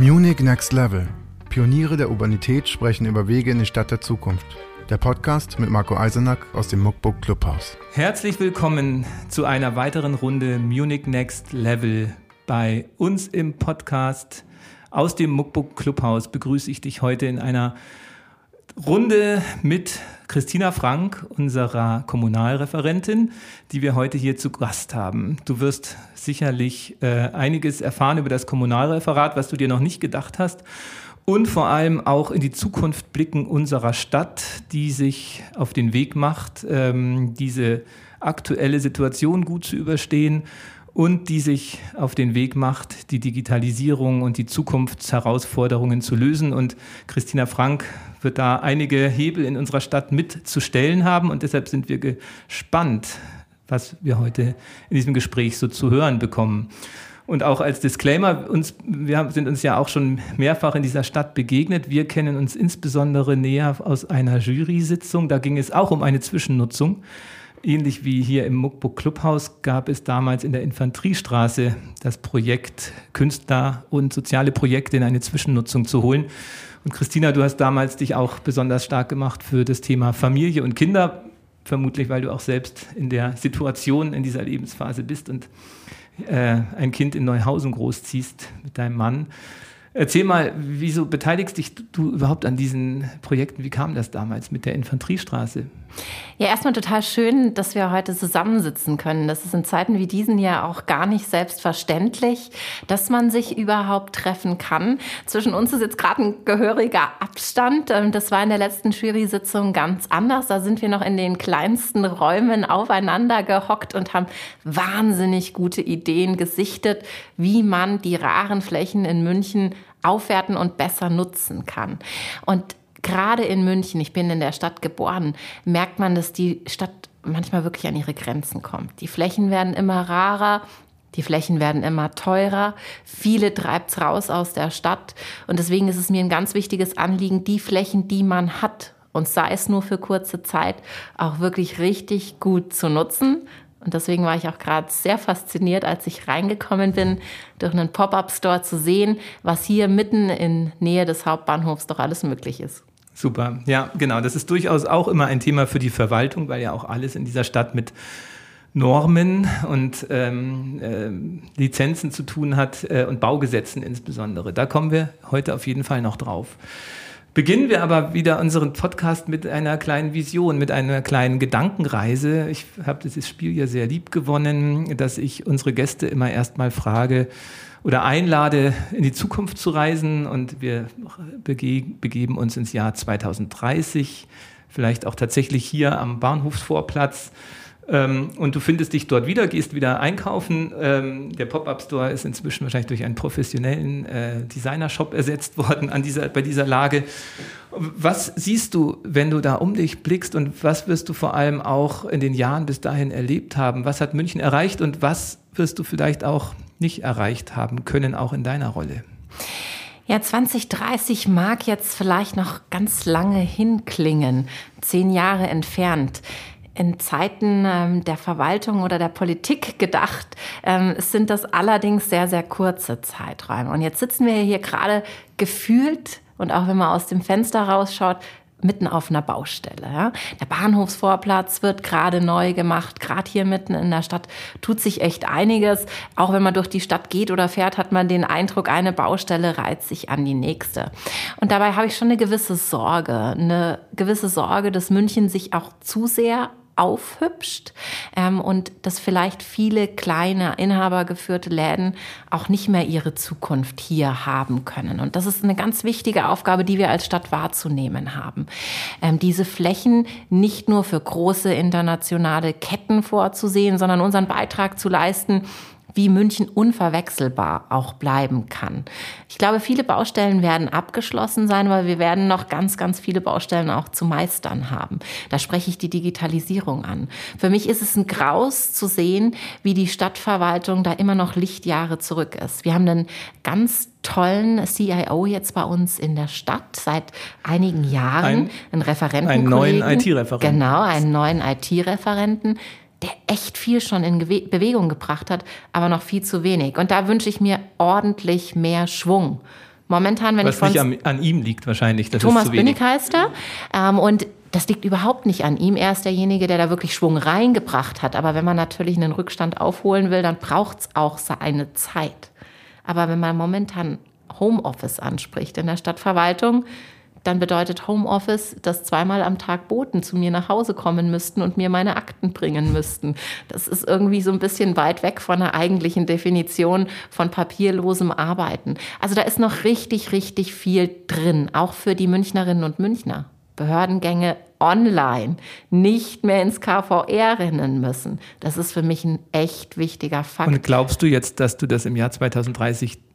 Munich Next Level. Pioniere der Urbanität sprechen über Wege in die Stadt der Zukunft. Der Podcast mit Marco Eisenack aus dem Muckbook Clubhaus. Herzlich willkommen zu einer weiteren Runde Munich Next Level. Bei uns im Podcast aus dem Muckbook Clubhaus begrüße ich dich heute in einer Runde mit Christina Frank, unserer Kommunalreferentin, die wir heute hier zu Gast haben. Du wirst sicherlich äh, einiges erfahren über das Kommunalreferat, was du dir noch nicht gedacht hast. Und vor allem auch in die Zukunft blicken unserer Stadt, die sich auf den Weg macht, ähm, diese aktuelle Situation gut zu überstehen und die sich auf den Weg macht, die Digitalisierung und die Zukunftsherausforderungen zu lösen. Und Christina Frank wird da einige Hebel in unserer Stadt mitzustellen haben. Und deshalb sind wir gespannt, was wir heute in diesem Gespräch so zu hören bekommen. Und auch als Disclaimer, uns, wir sind uns ja auch schon mehrfach in dieser Stadt begegnet. Wir kennen uns insbesondere näher aus einer Jury-Sitzung. Da ging es auch um eine Zwischennutzung. Ähnlich wie hier im Muckbook Clubhaus gab es damals in der Infanteriestraße das Projekt, Künstler und soziale Projekte in eine Zwischennutzung zu holen. Und Christina, du hast damals dich auch besonders stark gemacht für das Thema Familie und Kinder, vermutlich weil du auch selbst in der Situation in dieser Lebensphase bist und äh, ein Kind in Neuhausen großziehst mit deinem Mann. Erzähl mal, wieso beteiligst dich du überhaupt an diesen Projekten? Wie kam das damals mit der Infanteriestraße? Ja, erstmal total schön, dass wir heute zusammensitzen können. Das ist in Zeiten wie diesen ja auch gar nicht selbstverständlich, dass man sich überhaupt treffen kann. Zwischen uns ist jetzt gerade ein gehöriger Abstand. Ähm, das war in der letzten Jury-Sitzung ganz anders. Da sind wir noch in den kleinsten Räumen aufeinander gehockt und haben wahnsinnig gute Ideen gesichtet, wie man die raren Flächen in München aufwerten und besser nutzen kann. Und gerade in München, ich bin in der Stadt geboren, merkt man, dass die Stadt manchmal wirklich an ihre Grenzen kommt. Die Flächen werden immer rarer, die Flächen werden immer teurer. Viele treibt es raus aus der Stadt. Und deswegen ist es mir ein ganz wichtiges Anliegen, die Flächen, die man hat, und sei es nur für kurze Zeit, auch wirklich richtig gut zu nutzen. Und deswegen war ich auch gerade sehr fasziniert, als ich reingekommen bin, durch einen Pop-up-Store zu sehen, was hier mitten in Nähe des Hauptbahnhofs doch alles möglich ist. Super, ja, genau. Das ist durchaus auch immer ein Thema für die Verwaltung, weil ja auch alles in dieser Stadt mit Normen und ähm, äh, Lizenzen zu tun hat äh, und Baugesetzen insbesondere. Da kommen wir heute auf jeden Fall noch drauf. Beginnen wir aber wieder unseren Podcast mit einer kleinen Vision, mit einer kleinen Gedankenreise. Ich habe dieses Spiel ja sehr lieb gewonnen, dass ich unsere Gäste immer erstmal frage, oder einlade, in die Zukunft zu reisen. Und wir begeben uns ins Jahr 2030, vielleicht auch tatsächlich hier am Bahnhofsvorplatz. Ähm, und du findest dich dort wieder, gehst wieder einkaufen. Ähm, der Pop-Up-Store ist inzwischen wahrscheinlich durch einen professionellen äh, Designer-Shop ersetzt worden an dieser, bei dieser Lage. Was siehst du, wenn du da um dich blickst und was wirst du vor allem auch in den Jahren bis dahin erlebt haben? Was hat München erreicht und was wirst du vielleicht auch nicht erreicht haben können, auch in deiner Rolle? Ja, 2030 mag jetzt vielleicht noch ganz lange hinklingen, zehn Jahre entfernt in Zeiten ähm, der Verwaltung oder der Politik gedacht, ähm, sind das allerdings sehr, sehr kurze Zeiträume. Und jetzt sitzen wir hier gerade gefühlt und auch wenn man aus dem Fenster rausschaut, mitten auf einer Baustelle. Ja. Der Bahnhofsvorplatz wird gerade neu gemacht. Gerade hier mitten in der Stadt tut sich echt einiges. Auch wenn man durch die Stadt geht oder fährt, hat man den Eindruck, eine Baustelle reizt sich an die nächste. Und dabei habe ich schon eine gewisse Sorge, eine gewisse Sorge, dass München sich auch zu sehr aufhübscht ähm, und dass vielleicht viele kleine inhabergeführte Läden auch nicht mehr ihre Zukunft hier haben können. Und das ist eine ganz wichtige Aufgabe, die wir als Stadt wahrzunehmen haben. Ähm, diese Flächen nicht nur für große internationale Ketten vorzusehen, sondern unseren Beitrag zu leisten, wie München unverwechselbar auch bleiben kann. Ich glaube, viele Baustellen werden abgeschlossen sein, weil wir werden noch ganz, ganz viele Baustellen auch zu meistern haben. Da spreche ich die Digitalisierung an. Für mich ist es ein Graus zu sehen, wie die Stadtverwaltung da immer noch Lichtjahre zurück ist. Wir haben einen ganz tollen CIO jetzt bei uns in der Stadt seit einigen Jahren, ein, einen Referenten. Einen neuen IT-Referenten. Genau, einen neuen IT-Referenten der echt viel schon in Bewegung gebracht hat, aber noch viel zu wenig. Und da wünsche ich mir ordentlich mehr Schwung Momentan, wenn Was ich von nicht an, an, ihm liegt wahrscheinlich. Das Thomas. Binnig heißt er. Ähm, und das liegt überhaupt nicht an ihm. Er ist derjenige, der da wirklich Schwung reingebracht hat. Aber wenn man natürlich einen Rückstand aufholen will, dann braucht es auch seine Zeit. Aber wenn man momentan Homeoffice anspricht in der Stadtverwaltung, dann bedeutet Homeoffice, dass zweimal am Tag Boten zu mir nach Hause kommen müssten und mir meine Akten bringen müssten. Das ist irgendwie so ein bisschen weit weg von der eigentlichen Definition von papierlosem Arbeiten. Also da ist noch richtig, richtig viel drin, auch für die Münchnerinnen und Münchner. Behördengänge online, nicht mehr ins KVR rennen müssen. Das ist für mich ein echt wichtiger Fakt. Und glaubst du jetzt, dass du das im Jahr 2030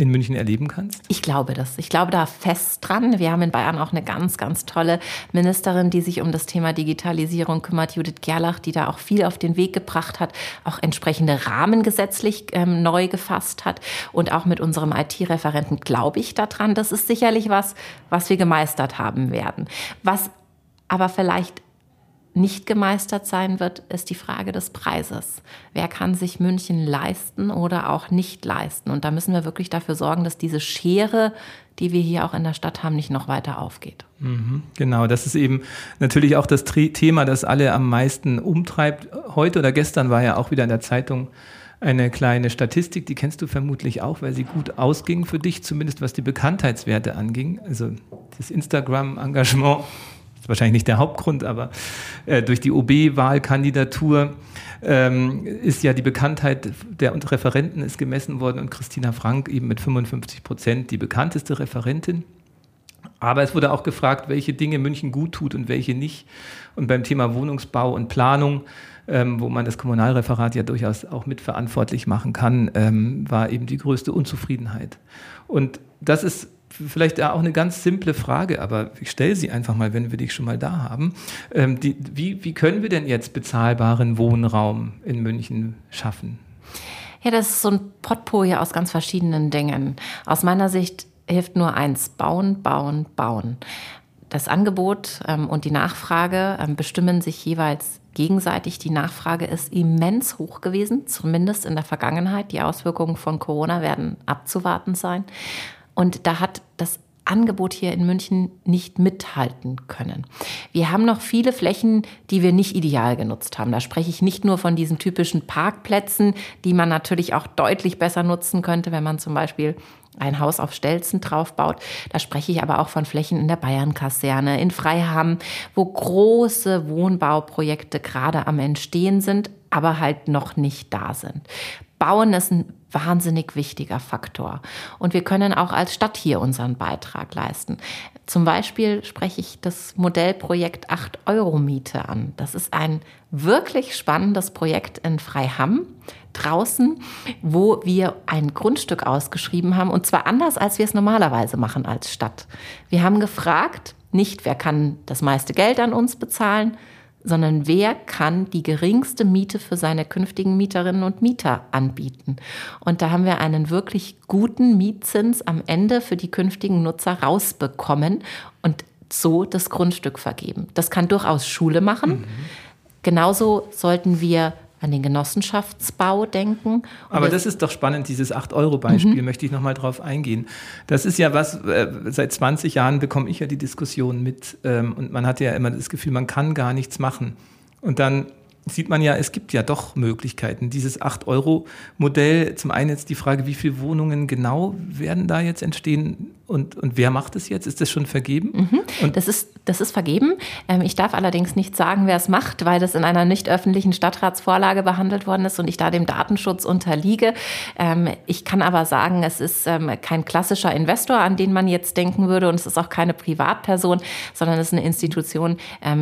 in München erleben kannst? Ich glaube das. Ich glaube da fest dran. Wir haben in Bayern auch eine ganz, ganz tolle Ministerin, die sich um das Thema Digitalisierung kümmert, Judith Gerlach, die da auch viel auf den Weg gebracht hat, auch entsprechende Rahmen gesetzlich ähm, neu gefasst hat. Und auch mit unserem IT-Referenten glaube ich daran. Das ist sicherlich was, was wir gemeistert haben werden. Was aber vielleicht nicht gemeistert sein wird, ist die Frage des Preises. Wer kann sich München leisten oder auch nicht leisten? Und da müssen wir wirklich dafür sorgen, dass diese Schere, die wir hier auch in der Stadt haben, nicht noch weiter aufgeht. Mhm, genau, das ist eben natürlich auch das Thema, das alle am meisten umtreibt. Heute oder gestern war ja auch wieder in der Zeitung eine kleine Statistik, die kennst du vermutlich auch, weil sie gut ausging für dich, zumindest was die Bekanntheitswerte anging. Also das Instagram-Engagement wahrscheinlich nicht der Hauptgrund, aber äh, durch die OB-Wahlkandidatur ähm, ist ja die Bekanntheit der Referenten ist gemessen worden und Christina Frank eben mit 55 Prozent die bekannteste Referentin. Aber es wurde auch gefragt, welche Dinge München gut tut und welche nicht. Und beim Thema Wohnungsbau und Planung, ähm, wo man das Kommunalreferat ja durchaus auch mitverantwortlich machen kann, ähm, war eben die größte Unzufriedenheit. Und das ist vielleicht auch eine ganz simple Frage, aber ich stelle sie einfach mal, wenn wir dich schon mal da haben. Ähm, die, wie, wie können wir denn jetzt bezahlbaren Wohnraum in München schaffen? Ja, das ist so ein Potpourri aus ganz verschiedenen Dingen. Aus meiner Sicht hilft nur eins, bauen, bauen, bauen. Das Angebot ähm, und die Nachfrage ähm, bestimmen sich jeweils gegenseitig. Die Nachfrage ist immens hoch gewesen, zumindest in der Vergangenheit. Die Auswirkungen von Corona werden abzuwarten sein. Und da hat das Angebot hier in München nicht mithalten können. Wir haben noch viele Flächen, die wir nicht ideal genutzt haben. Da spreche ich nicht nur von diesen typischen Parkplätzen, die man natürlich auch deutlich besser nutzen könnte, wenn man zum Beispiel ein Haus auf Stelzen draufbaut. Da spreche ich aber auch von Flächen in der Bayernkaserne, in Freiham, wo große Wohnbauprojekte gerade am Entstehen sind, aber halt noch nicht da sind. Bauen ist ein wahnsinnig wichtiger Faktor. Und wir können auch als Stadt hier unseren Beitrag leisten. Zum Beispiel spreche ich das Modellprojekt 8-Euro-Miete an. Das ist ein wirklich spannendes Projekt in Freiham draußen, wo wir ein Grundstück ausgeschrieben haben und zwar anders, als wir es normalerweise machen als Stadt. Wir haben gefragt, nicht wer kann das meiste Geld an uns bezahlen, sondern wer kann die geringste Miete für seine künftigen Mieterinnen und Mieter anbieten. Und da haben wir einen wirklich guten Mietzins am Ende für die künftigen Nutzer rausbekommen und so das Grundstück vergeben. Das kann durchaus Schule machen. Mhm. Genauso sollten wir an den Genossenschaftsbau denken. Aber das, das, ist doch spannend, dieses 8-Euro-Beispiel, mhm. möchte ich nochmal drauf eingehen. Das ist ja was, äh, seit 20 Jahren bekomme ich ja die Diskussion mit ähm, und man hat ja immer das Gefühl, man kann gar nichts machen. Und dann sieht man ja, es gibt ja doch Möglichkeiten. Dieses 8-Euro-Modell, zum einen jetzt die Frage, wie viele Wohnungen genau werden da jetzt entstehen und, und wer macht es jetzt? Ist das schon vergeben? Mhm. das, ist, das ist vergeben. Ähm, ich darf allerdings nicht sagen, wer es macht, weil das in einer nicht öffentlichen Stadtratsvorlage behandelt worden ist und ich da dem Datenschutz unterliege. Ähm, ich kann aber sagen, es ist ähm, kein klassischer Investor, an den man jetzt denken würde und es ist auch keine Privatperson, sondern es ist eine Institution,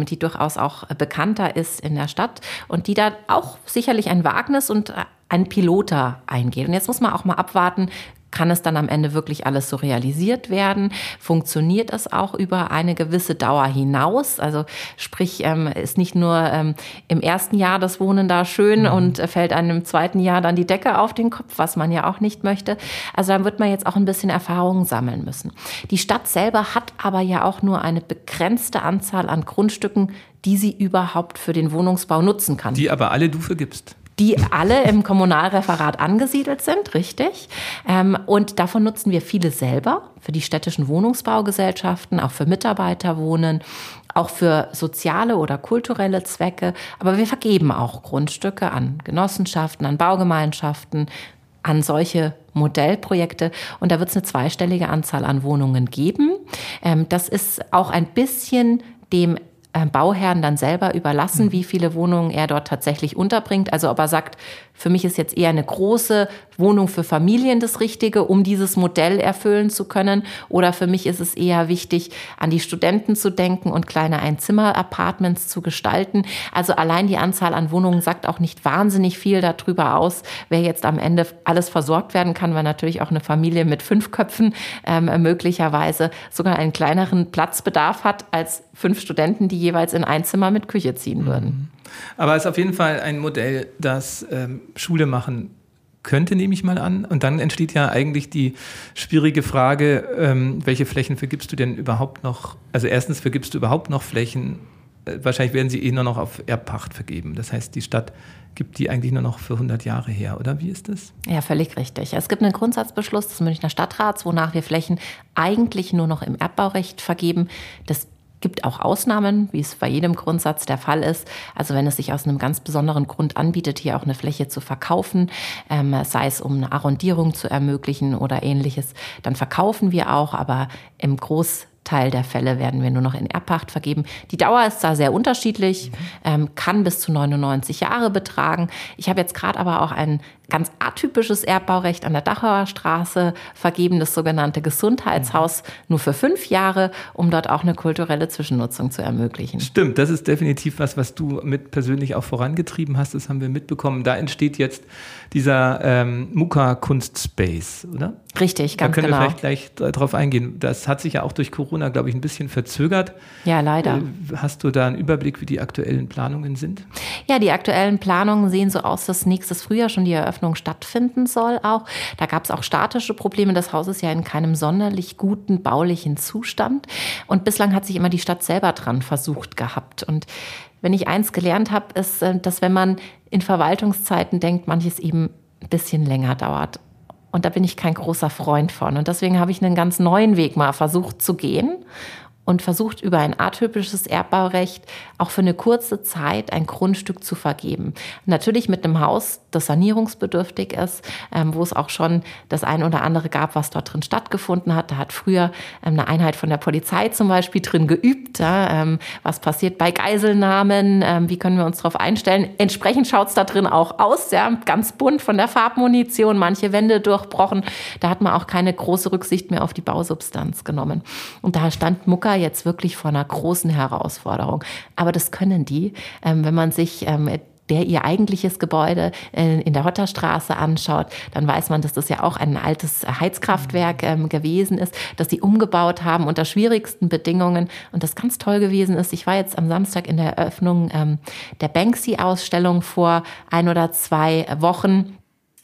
die durchaus auch bekannter ist in der Stadt und die da auch sicherlich ein Wagnis und ein Piloter eingeht. Und jetzt muss man auch mal abwarten, kann es dann am Ende wirklich alles so realisiert werden? Funktioniert es auch über eine gewisse Dauer hinaus? Also sprich, ähm, ist nicht nur ähm, im ersten Jahr das Wohnen da schön mhm. und äh, fällt einem im zweiten Jahr dann die Decke auf den Kopf, was man ja auch nicht möchte. Also dann wird man jetzt auch ein bisschen Erfahrungen sammeln müssen. Die Stadt selber hat aber ja auch nur eine begrenzte Anzahl an Grundstücken, die sie überhaupt für den Wohnungsbau nutzen kann. Die aber alle du vergibst. Die alle im Kommunalreferat angesiedelt sind, richtig. Ähm, und davon nutzen wir viele selber für die städtischen Wohnungsbaugesellschaften, auch für Mitarbeiterwohnen, auch für soziale oder kulturelle Zwecke. Aber wir vergeben auch Grundstücke an Genossenschaften, an Baugemeinschaften, an solche Modellprojekte. Und da wird es eine zweistellige Anzahl an Wohnungen geben. Ähm, das ist auch ein bisschen dem Bauherrn dann selber überlassen, mhm. wie viele Wohnungen er dort tatsächlich unterbringt. Also ob er sagt, für mich ist jetzt eher eine große Wohnung für Familien das Richtige, um dieses Modell erfüllen zu können. Oder für mich ist es eher wichtig, an die Studenten zu denken und kleine Einzimmer-Apartments zu gestalten. Also allein die Anzahl an Wohnungen sagt auch nicht wahnsinnig viel darüber aus, wer jetzt am Ende alles versorgt werden kann, weil natürlich auch eine Familie mit fünf Köpfen ähm, möglicherweise sogar einen kleineren Platzbedarf hat als fünf Studenten, die jeweils in ein Zimmer mit Küche ziehen würden. Aber es ist auf jeden Fall ein Modell, das ähm, Schule machen könnte, nehme ich mal an. Und dann entsteht ja eigentlich die schwierige Frage, ähm, welche Flächen vergibst du denn überhaupt noch? Also erstens, vergibst du überhaupt noch Flächen? Äh, wahrscheinlich werden sie eh nur noch auf Erbpacht vergeben. Das heißt, die Stadt gibt die eigentlich nur noch für 100 Jahre her, oder wie ist das? Ja, völlig richtig. Es gibt einen Grundsatzbeschluss des Münchner Stadtrats, wonach wir Flächen eigentlich nur noch im Erbbaurecht vergeben. Das gibt auch Ausnahmen, wie es bei jedem Grundsatz der Fall ist. Also wenn es sich aus einem ganz besonderen Grund anbietet, hier auch eine Fläche zu verkaufen, ähm, sei es um eine Arrondierung zu ermöglichen oder ähnliches, dann verkaufen wir auch, aber im Großteil der Fälle werden wir nur noch in Erbpacht vergeben. Die Dauer ist da sehr unterschiedlich, ähm, kann bis zu 99 Jahre betragen. Ich habe jetzt gerade aber auch einen ganz atypisches Erbbaurecht an der Dachauer Straße vergeben, das sogenannte Gesundheitshaus, nur für fünf Jahre, um dort auch eine kulturelle Zwischennutzung zu ermöglichen. Stimmt, das ist definitiv was, was du mit persönlich auch vorangetrieben hast. Das haben wir mitbekommen. Da entsteht jetzt dieser ähm, Muka-Kunstspace, oder? Richtig, ganz genau. Da können genau. wir vielleicht gleich drauf eingehen. Das hat sich ja auch durch Corona, glaube ich, ein bisschen verzögert. Ja, leider. Äh, hast du da einen Überblick, wie die aktuellen Planungen sind? Ja, die aktuellen Planungen sehen so aus, dass nächstes Frühjahr schon die Eröffnung Eröffnung stattfinden soll auch. Da gab es auch statische Probleme. Das Haus ist ja in keinem sonderlich guten baulichen Zustand. Und bislang hat sich immer die Stadt selber dran versucht gehabt. Und wenn ich eins gelernt habe, ist, äh, dass wenn man in Verwaltungszeiten denkt, manches eben ein bisschen länger dauert. Und da bin ich kein großer Freund von. Und deswegen habe ich einen ganz neuen Weg mal versucht zu gehen und versucht über ein atypisches Erbbaurecht auch für eine kurze Zeit ein Grundstück zu vergeben. Natürlich mit einem Haus, das sanierungsbedürftig ist, ähm, wo es auch schon das ein oder andere gab, was dort drin stattgefunden hat. Da hat früher ähm, eine Einheit von der Polizei zum Beispiel drin geübt. Ja, ähm, was passiert bei Geiselnahmen? Ähm, wie können wir uns darauf einstellen? Entsprechend schaut es da drin auch aus. Ja, ganz bunt von der Farbmunition, manche Wände durchbrochen. Da hat man auch keine große Rücksicht mehr auf die Bausubstanz genommen. Und da stand Mucker jetzt wirklich vor einer großen Herausforderung. Aber das können die, ähm, wenn man sich ähm, der ihr eigentliches Gebäude äh, in der Hotterstraße anschaut, dann weiß man, dass das ja auch ein altes Heizkraftwerk ähm, gewesen ist, dass sie umgebaut haben unter schwierigsten Bedingungen und das ganz toll gewesen ist. Ich war jetzt am Samstag in der Eröffnung ähm, der Banksy-Ausstellung vor ein oder zwei Wochen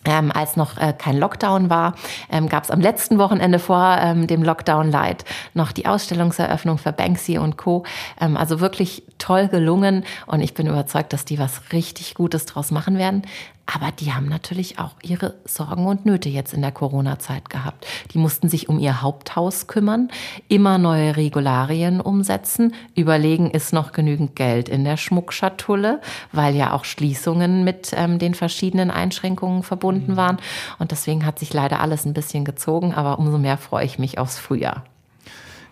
ähm, als noch äh, kein Lockdown war, ähm, gab es am letzten Wochenende vor ähm, dem Lockdown Light noch die Ausstellungseröffnung für Banksy und Co. Ähm, also wirklich toll gelungen und ich bin überzeugt, dass die was richtig Gutes draus machen werden. Aber die haben natürlich auch ihre Sorgen und Nöte jetzt in der Corona-Zeit gehabt. Die mussten sich um ihr Haupthaus kümmern, immer neue Regularien umsetzen, überlegen, ist noch genügend Geld in der Schmuckschatulle, weil ja auch Schließungen mit ähm, den verschiedenen Einschränkungen verbunden mhm. waren. Und deswegen hat sich leider alles ein bisschen gezogen, aber umso mehr freue ich mich aufs Frühjahr.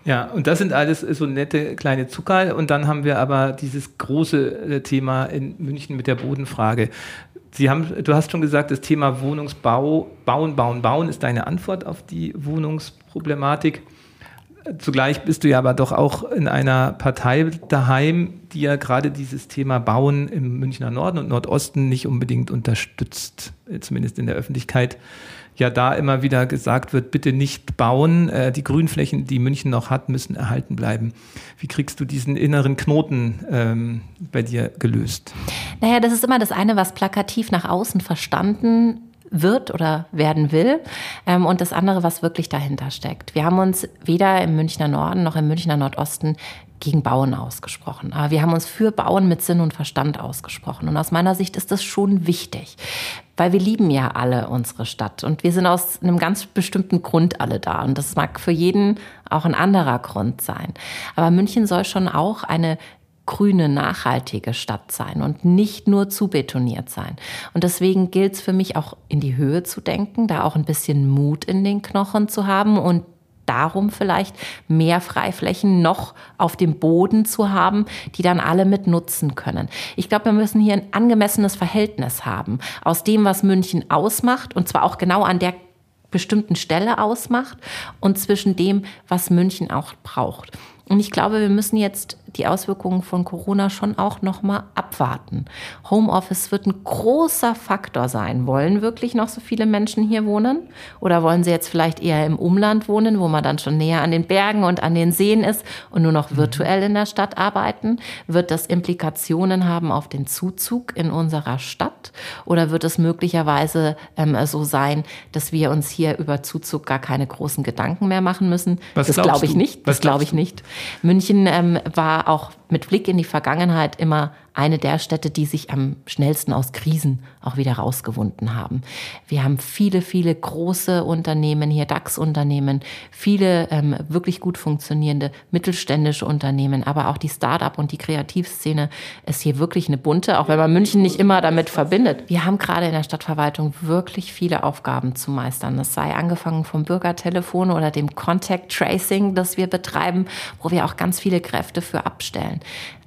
Ja, und das sind alles so nette kleine Zuckerl. Und dann haben wir aber dieses große äh, Thema in München mit der Bodenfrage. Sie haben, du hast schon gesagt, das Thema Wohnungsbau, Bauen, Bauen, Bauen ist deine Antwort auf die Wohnungsproblematik. Zugleich bist du ja aber doch auch in einer Partei daheim, die ja gerade dieses Thema Bauen im Münchner Norden und Nordosten nicht unbedingt unterstützt, zumindest in der Öffentlichkeit ja da immer wieder gesagt wird, bitte nicht bauen. Äh, die Grünflächen, die München noch hat, müssen erhalten bleiben. Wie kriegst du diesen inneren Knoten ähm, bei dir gelöst? Naja, das ist immer das eine, was plakativ nach außen verstanden wird oder werden will ähm, und das andere, was wirklich dahinter steckt. Wir haben uns weder im Münchner Norden noch im Münchner Nordosten gegen Bauen ausgesprochen. Aber wir haben uns für Bauen mit Sinn und Verstand ausgesprochen. Und aus meiner Sicht ist das schon wichtig, weil wir lieben ja alle unsere Stadt und wir sind aus einem ganz bestimmten Grund alle da. Und das mag für jeden auch ein anderer Grund sein. Aber München soll schon auch eine grüne, nachhaltige Stadt sein und nicht nur zu betoniert sein. Und deswegen gilt es für mich auch in die Höhe zu denken, da auch ein bisschen Mut in den Knochen zu haben und darum vielleicht mehr Freiflächen noch auf dem Boden zu haben, die dann alle mit nutzen können. Ich glaube, wir müssen hier ein angemessenes Verhältnis haben aus dem, was München ausmacht und zwar auch genau an der bestimmten Stelle ausmacht und zwischen dem, was München auch braucht. Und ich glaube, wir müssen jetzt die Auswirkungen von Corona schon auch noch mal abwarten. Homeoffice wird ein großer Faktor sein. Wollen wirklich noch so viele Menschen hier wohnen oder wollen sie jetzt vielleicht eher im Umland wohnen, wo man dann schon näher an den Bergen und an den Seen ist und nur noch mhm. virtuell in der Stadt arbeiten? Wird das Implikationen haben auf den Zuzug in unserer Stadt oder wird es möglicherweise ähm, so sein, dass wir uns hier über Zuzug gar keine großen Gedanken mehr machen müssen? Was das glaube ich nicht. Das glaube ich nicht. München ähm, war auch mit Blick in die Vergangenheit immer eine der Städte, die sich am schnellsten aus Krisen auch wieder rausgewunden haben. Wir haben viele, viele große Unternehmen hier, DAX-Unternehmen, viele ähm, wirklich gut funktionierende mittelständische Unternehmen, aber auch die Start-up und die Kreativszene ist hier wirklich eine bunte, auch wenn man München nicht immer damit verbindet. Wir haben gerade in der Stadtverwaltung wirklich viele Aufgaben zu meistern. Das sei angefangen vom Bürgertelefon oder dem Contact Tracing, das wir betreiben, wo wir auch ganz viele Kräfte für abstellen.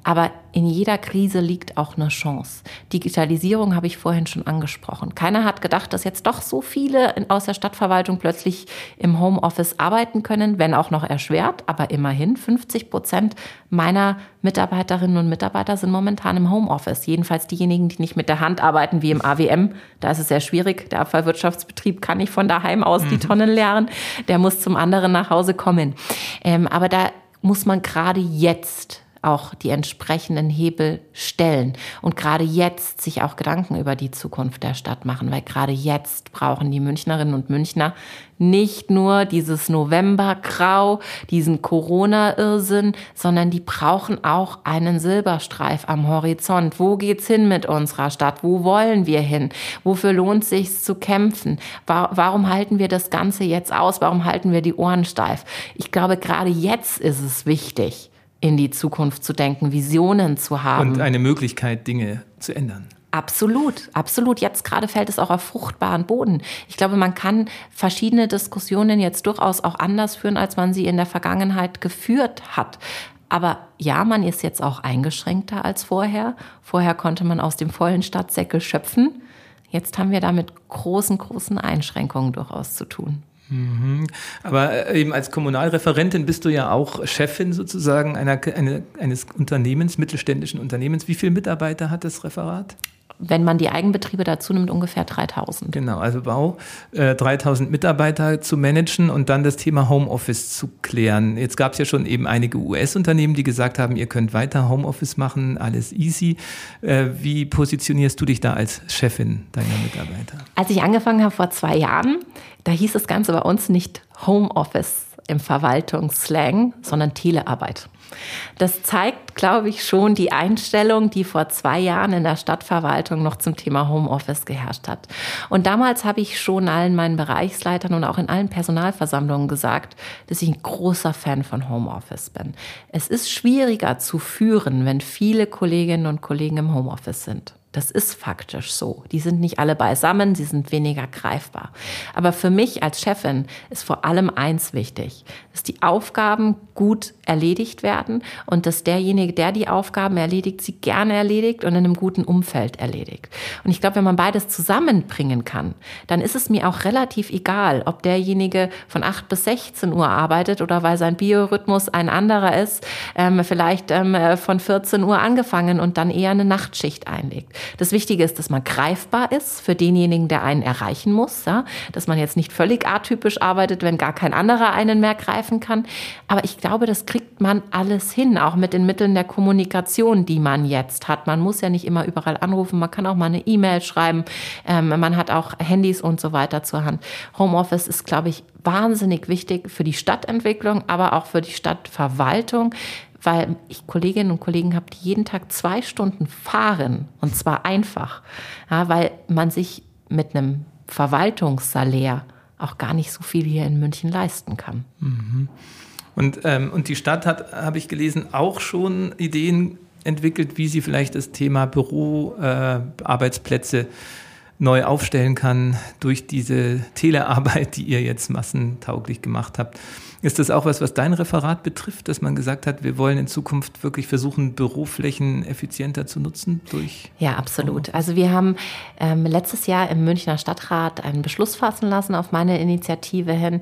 Aber in jeder Krise liegt auch eine Chance. Digitalisierung habe ich vorhin schon angesprochen. Keiner hat gedacht, dass jetzt doch so viele aus der Stadtverwaltung plötzlich im Homeoffice arbeiten können, wenn auch noch erschwert. Aber immerhin 50 Prozent meiner Mitarbeiterinnen und Mitarbeiter sind momentan im Homeoffice. Jedenfalls diejenigen, die nicht mit der Hand arbeiten wie im AWM. Da ist es sehr schwierig. Der Abfallwirtschaftsbetrieb kann nicht von daheim aus die mhm. Tonnen leeren. Der muss zum anderen nach Hause kommen. Ähm, aber da muss man gerade jetzt auch die entsprechenden Hebel stellen und gerade jetzt sich auch Gedanken über die Zukunft der Stadt machen, weil gerade jetzt brauchen die Münchnerinnen und Münchner nicht nur dieses Novembergrau, diesen Corona-Irrsinn, sondern die brauchen auch einen Silberstreif am Horizont. Wo geht's hin mit unserer Stadt? Wo wollen wir hin? Wofür lohnt es sich zu kämpfen? Warum halten wir das Ganze jetzt aus? Warum halten wir die Ohren steif? Ich glaube, gerade jetzt ist es wichtig, in die Zukunft zu denken, Visionen zu haben. Und eine Möglichkeit, Dinge zu ändern. Absolut, absolut. Jetzt gerade fällt es auch auf fruchtbaren Boden. Ich glaube, man kann verschiedene Diskussionen jetzt durchaus auch anders führen, als man sie in der Vergangenheit geführt hat. Aber ja, man ist jetzt auch eingeschränkter als vorher. Vorher konnte man aus dem vollen Stadtsäckel schöpfen. Jetzt haben wir da mit großen, großen Einschränkungen durchaus zu tun. Mhm. Aber äh, eben als Kommunalreferentin bist du ja auch Chefin sozusagen einer, eine, eines Unternehmens, mittelständischen Unternehmens. Wie viele Mitarbeiter hat das Referat? Wenn man die Eigenbetriebe dazu nimmt, ungefähr 3000. Genau, also Bau, äh, 3000 Mitarbeiter zu managen und dann das Thema Homeoffice zu klären. Jetzt gab es ja schon eben einige US-Unternehmen, die gesagt haben, ihr könnt weiter Homeoffice machen, alles easy. Äh, wie positionierst du dich da als Chefin deiner Mitarbeiter? Als ich angefangen habe vor zwei Jahren, da hieß das Ganze bei uns nicht Homeoffice im Verwaltungsslang, sondern Telearbeit. Das zeigt, glaube ich, schon die Einstellung, die vor zwei Jahren in der Stadtverwaltung noch zum Thema Homeoffice geherrscht hat. Und damals habe ich schon allen meinen Bereichsleitern und auch in allen Personalversammlungen gesagt, dass ich ein großer Fan von Homeoffice bin. Es ist schwieriger zu führen, wenn viele Kolleginnen und Kollegen im Homeoffice sind. Das ist faktisch so. Die sind nicht alle beisammen, sie sind weniger greifbar. Aber für mich als Chefin ist vor allem eins wichtig, dass die Aufgaben gut erledigt werden und dass derjenige, der die Aufgaben erledigt, sie gerne erledigt und in einem guten Umfeld erledigt. Und ich glaube, wenn man beides zusammenbringen kann, dann ist es mir auch relativ egal, ob derjenige von 8 bis 16 Uhr arbeitet oder weil sein Biorhythmus ein anderer ist, ähm, vielleicht ähm, von 14 Uhr angefangen und dann eher eine Nachtschicht einlegt. Das Wichtige ist, dass man greifbar ist für denjenigen, der einen erreichen muss. Ja? Dass man jetzt nicht völlig atypisch arbeitet, wenn gar kein anderer einen mehr greifen kann. Aber ich glaube, das kriegt man alles hin, auch mit den Mitteln der Kommunikation, die man jetzt hat. Man muss ja nicht immer überall anrufen, man kann auch mal eine E-Mail schreiben, ähm, man hat auch Handys und so weiter zur Hand. Homeoffice ist, glaube ich, wahnsinnig wichtig für die Stadtentwicklung, aber auch für die Stadtverwaltung weil ich Kolleginnen und Kollegen habe, die jeden Tag zwei Stunden fahren und zwar einfach, ja, weil man sich mit einem Verwaltungssalär auch gar nicht so viel hier in München leisten kann. Mhm. Und, ähm, und die Stadt hat, habe ich gelesen, auch schon Ideen entwickelt, wie sie vielleicht das Thema Büro, äh, neu aufstellen kann durch diese Telearbeit, die ihr jetzt massentauglich gemacht habt. Ist das auch was, was dein Referat betrifft, dass man gesagt hat, wir wollen in Zukunft wirklich versuchen, Büroflächen effizienter zu nutzen durch? Ja, absolut. Also wir haben ähm, letztes Jahr im Münchner Stadtrat einen Beschluss fassen lassen auf meine Initiative hin,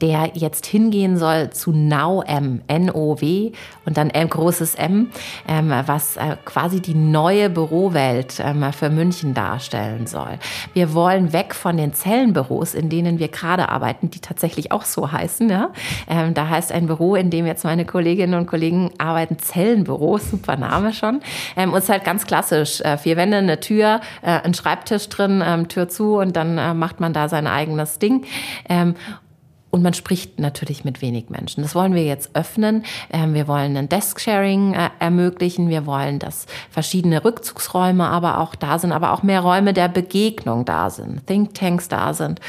der jetzt hingehen soll zu NOW, N-O-W und dann M, großes M, ähm, was äh, quasi die neue Bürowelt ähm, für München darstellen soll. Wir wollen weg von den Zellenbüros, in denen wir gerade arbeiten, die tatsächlich auch so heißen, ja, ähm, da heißt ein Büro, in dem jetzt meine Kolleginnen und Kollegen arbeiten, Zellenbüro, super Name schon. Ähm, und es ist halt ganz klassisch. Äh, vier Wände, eine Tür, äh, ein Schreibtisch drin, ähm, Tür zu und dann äh, macht man da sein eigenes Ding. Ähm, und man spricht natürlich mit wenig Menschen. Das wollen wir jetzt öffnen. Ähm, wir wollen ein Desk-Sharing äh, ermöglichen. Wir wollen, dass verschiedene Rückzugsräume aber auch da sind, aber auch mehr Räume der Begegnung da sind, Thinktanks da sind.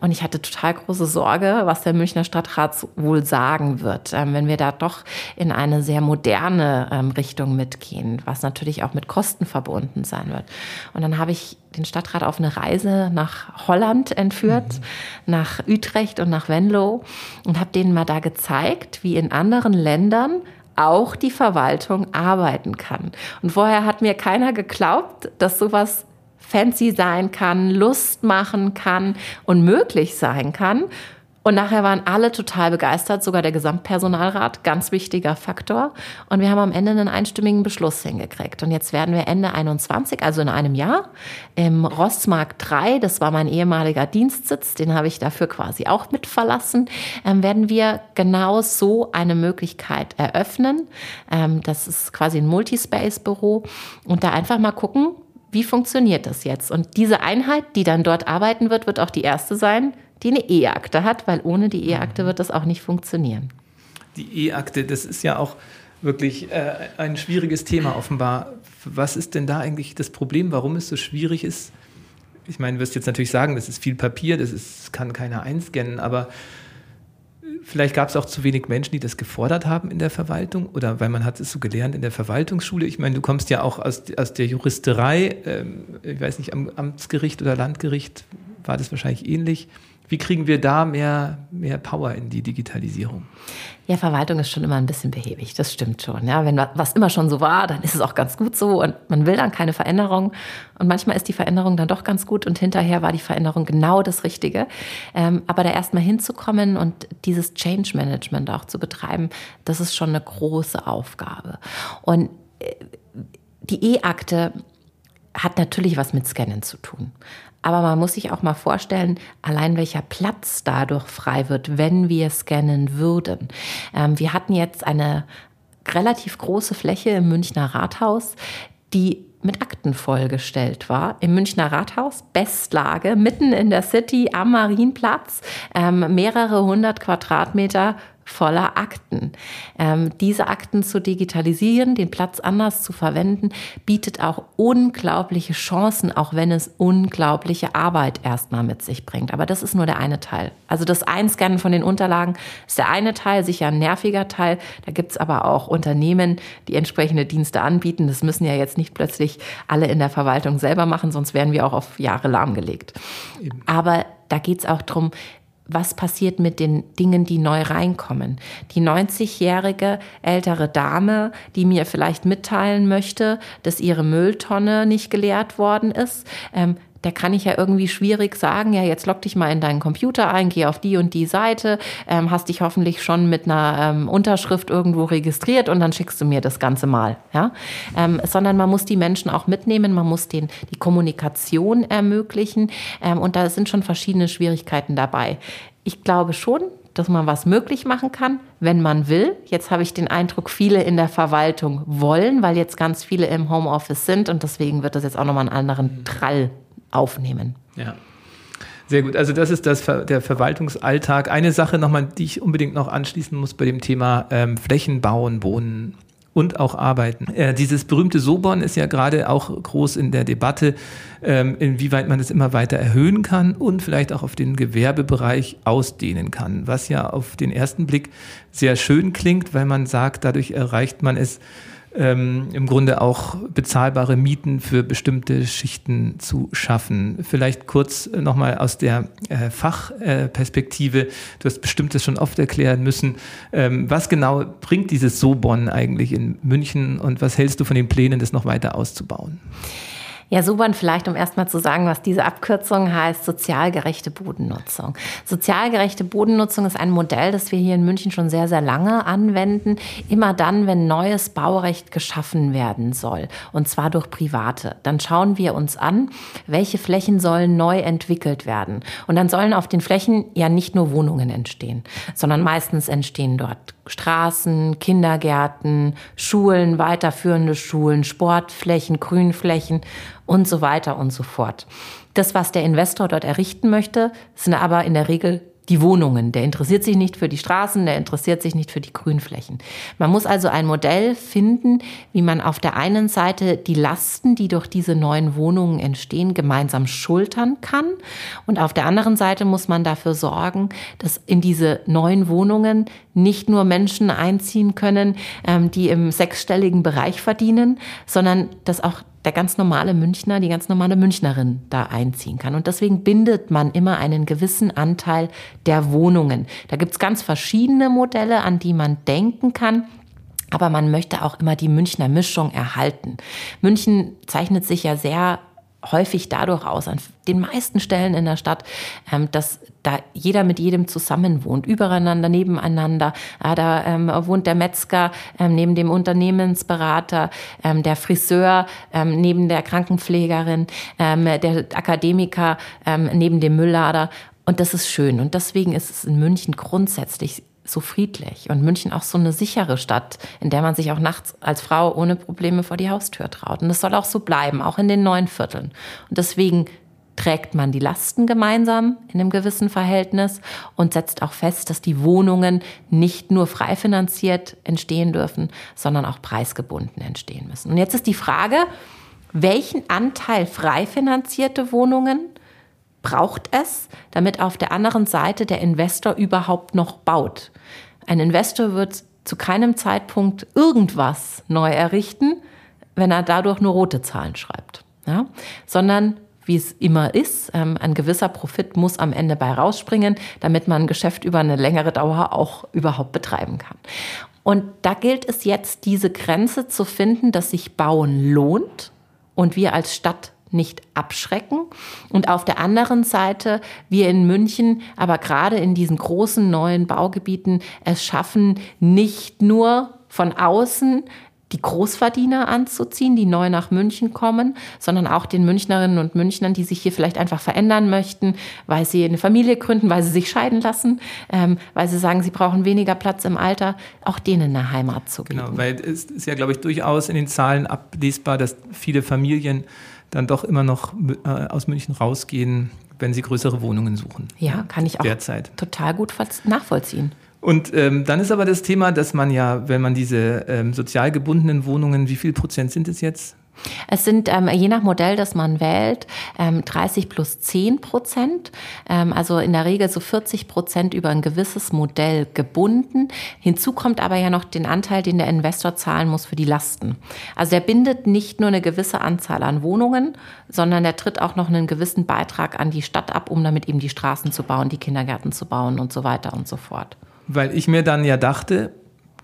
Und ich hatte total große Sorge, was der Münchner Stadtrat wohl sagen wird, ähm, wenn wir da doch in eine sehr moderne ähm, Richtung mitgehen, was natürlich auch mit Kosten verbunden sein wird. Und dann habe ich den Stadtrat auf eine Reise nach Holland entführt, mhm. nach Utrecht und nach Venlo und habe denen mal da gezeigt, wie in anderen Ländern auch die Verwaltung arbeiten kann. Und vorher hat mir keiner geglaubt, dass sowas fancy sein kann, Lust machen kann und möglich sein kann. Und nachher waren alle total begeistert, sogar der Gesamtpersonalrat, ganz wichtiger Faktor. Und wir haben am Ende einen einstimmigen Beschluss hingekriegt. Und jetzt werden wir Ende 21, also in einem Jahr, im Rossmarkt 3, das war mein ehemaliger Dienstsitz, den habe ich dafür quasi auch mit verlassen, ähm, werden wir genau so eine Möglichkeit eröffnen. Ähm, das ist quasi ein Multispace-Büro. Und da einfach mal gucken, wie funktioniert das jetzt? Und diese Einheit, die dann dort arbeiten wird, wird auch die erste sein, die eine E-Akte hat, weil ohne die E-Akte wird das auch nicht funktionieren. Die E-Akte, das ist ja auch wirklich äh, ein schwieriges Thema offenbar. Was ist denn da eigentlich das Problem, warum es so schwierig ist? Ich meine, du wirst jetzt natürlich sagen, das ist viel Papier, das ist, kann keiner einscannen, aber vielleicht gab es auch zu wenig Menschen, die das gefordert haben in der Verwaltung oder weil man hat es so gelernt in der Verwaltungsschule. Ich meine, du kommst ja auch aus, aus der Juristerei, ähm, ich weiß nicht, am Amtsgericht oder Landgericht war das wahrscheinlich ähnlich. Wie kriegen wir da mehr, mehr Power in die Digitalisierung? Ja, Verwaltung ist schon immer ein bisschen behäbig, das stimmt schon. Ja, wenn was immer schon so war, dann ist es auch ganz gut so und man will dann keine Veränderung. Und manchmal ist die Veränderung dann doch ganz gut und hinterher war die Veränderung genau das Richtige. Ähm, aber da erstmal hinzukommen und dieses Change Management auch zu betreiben, das ist schon eine große Aufgabe. Und äh, die E-Akte hat natürlich was mit Scannen zu tun. Aber man muss sich auch mal vorstellen, allein welcher Platz dadurch frei wird, wenn wir scannen würden. Ähm, wir hatten jetzt eine relativ große Fläche im Münchner Rathaus, die mit Akten vollgestellt war. Im Münchner Rathaus, Bestlage, mitten in der City am Marienplatz, ähm, mehrere hundert Quadratmeter voller Akten. Ähm, diese Akten zu digitalisieren, den Platz anders zu verwenden, bietet auch unglaubliche Chancen, auch wenn es unglaubliche Arbeit erstmal mit sich bringt. Aber das ist nur der eine Teil. Also das Einscannen von den Unterlagen ist der eine Teil, sicher ein nerviger Teil. Da gibt es aber auch Unternehmen, die entsprechende Dienste anbieten. Das müssen ja jetzt nicht plötzlich alle in der Verwaltung selber machen, sonst wären wir auch auf Jahre lahmgelegt. Eben. Aber da geht es auch darum, was passiert mit den Dingen, die neu reinkommen. Die 90-jährige ältere Dame, die mir vielleicht mitteilen möchte, dass ihre Mülltonne nicht geleert worden ist, ähm, da kann ich ja irgendwie schwierig sagen, ja, jetzt log dich mal in deinen Computer ein, geh auf die und die Seite, ähm, hast dich hoffentlich schon mit einer ähm, Unterschrift irgendwo registriert und dann schickst du mir das Ganze mal. Ja? Ähm, sondern man muss die Menschen auch mitnehmen, man muss denen die Kommunikation ermöglichen ähm, und da sind schon verschiedene Schwierigkeiten dabei. Ich glaube schon, dass man was möglich machen kann, wenn man will. Jetzt habe ich den Eindruck, viele in der Verwaltung wollen, weil jetzt ganz viele im Homeoffice sind und deswegen wird das jetzt auch nochmal einen anderen Trall aufnehmen. Ja. Sehr gut. Also das ist das, der Verwaltungsalltag. Eine Sache nochmal, die ich unbedingt noch anschließen muss bei dem Thema ähm, Flächen bauen, Wohnen. und auch arbeiten. Äh, dieses berühmte Sobon ist ja gerade auch groß in der Debatte, ähm, inwieweit man es immer weiter erhöhen kann und vielleicht auch auf den Gewerbebereich ausdehnen kann, was ja auf den ersten Blick sehr schön klingt, weil man sagt, dadurch erreicht man es, ähm, im Grunde auch bezahlbare Mieten für bestimmte Schichten zu schaffen. Vielleicht kurz nochmal aus der äh, Fachperspektive. Äh, du hast bestimmt das schon oft erklären müssen. Ähm, was genau bringt dieses Sobon eigentlich in München und was hältst du von den Plänen, das noch weiter auszubauen? Ja, Subon vielleicht, um erstmal zu sagen, was diese Abkürzung heißt, sozialgerechte Bodennutzung. Sozialgerechte Bodennutzung ist ein Modell, das wir hier in München schon sehr, sehr lange anwenden. Immer dann, wenn neues Baurecht geschaffen werden soll, und zwar durch Private. Dann schauen wir uns an, welche Flächen sollen neu entwickelt werden. Und dann sollen auf den Flächen ja nicht nur Wohnungen entstehen, sondern meistens entstehen dort Straßen, Kindergärten, Schulen, weiterführende Schulen, Sportflächen, Grünflächen und so weiter und so fort. Das, was der Investor dort errichten möchte, sind aber in der Regel die Wohnungen. Der interessiert sich nicht für die Straßen, der interessiert sich nicht für die Grünflächen. Man muss also ein Modell finden, wie man auf der einen Seite die Lasten, die durch diese neuen Wohnungen entstehen, gemeinsam schultern kann. Und auf der anderen Seite muss man dafür sorgen, dass in diese neuen Wohnungen nicht nur Menschen einziehen können, ähm, die im sechsstelligen Bereich verdienen, sondern dass auch der ganz normale Münchner, die ganz normale Münchnerin da einziehen kann. Und deswegen bindet man immer einen gewissen Anteil der Wohnungen. Da gibt es ganz verschiedene Modelle, an die man denken kann. Aber man möchte auch immer die Münchner Mischung erhalten. München zeichnet sich ja sehr häufig dadurch aus, an den meisten Stellen in der Stadt, ähm, dass da jeder mit jedem zusammen wohnt, übereinander, nebeneinander. da ähm, wohnt der Metzger ähm, neben dem Unternehmensberater, der Friseur neben der Krankenpflegerin, der Akademiker neben dem Mülllader. Und das ist schön. Und deswegen ist es in München grundsätzlich so friedlich und München auch so eine sichere Stadt, in der man sich auch nachts als Frau ohne Probleme vor die Haustür traut. Und das soll auch so bleiben, auch in den neuen Vierteln. Und deswegen trägt man die Lasten gemeinsam in einem gewissen Verhältnis und setzt auch fest, dass die Wohnungen nicht nur frei finanziert entstehen dürfen, sondern auch preisgebunden entstehen müssen. Und jetzt ist die Frage, welchen Anteil frei finanzierte Wohnungen braucht es, damit auf der anderen Seite der Investor überhaupt noch baut. Ein Investor wird zu keinem Zeitpunkt irgendwas neu errichten, wenn er dadurch nur rote Zahlen schreibt, ja? sondern wie es immer ist, ähm, ein gewisser Profit muss am Ende bei rausspringen, damit man ein Geschäft über eine längere Dauer auch überhaupt betreiben kann. Und da gilt es jetzt, diese Grenze zu finden, dass sich Bauen lohnt und wir als Stadt nicht abschrecken. Und auf der anderen Seite, wir in München, aber gerade in diesen großen neuen Baugebieten es schaffen, nicht nur von außen die Großverdiener anzuziehen, die neu nach München kommen, sondern auch den Münchnerinnen und Münchnern, die sich hier vielleicht einfach verändern möchten, weil sie eine Familie gründen, weil sie sich scheiden lassen, ähm, weil sie sagen, sie brauchen weniger Platz im Alter, auch denen eine Heimat zu geben. Genau, weil es ist ja, glaube ich, durchaus in den Zahlen ablesbar, dass viele Familien dann doch immer noch äh, aus München rausgehen, wenn sie größere Wohnungen suchen. Ja, kann ich auch derzeit. total gut nachvollziehen. Und ähm, dann ist aber das Thema, dass man ja, wenn man diese ähm, sozial gebundenen Wohnungen, wie viel Prozent sind es jetzt? Es sind ähm, je nach Modell, das man wählt, ähm, 30 plus 10 Prozent. Ähm, also in der Regel so 40 Prozent über ein gewisses Modell gebunden. Hinzu kommt aber ja noch den Anteil, den der Investor zahlen muss für die Lasten. Also er bindet nicht nur eine gewisse Anzahl an Wohnungen, sondern er tritt auch noch einen gewissen Beitrag an die Stadt ab, um damit eben die Straßen zu bauen, die Kindergärten zu bauen und so weiter und so fort. Weil ich mir dann ja dachte,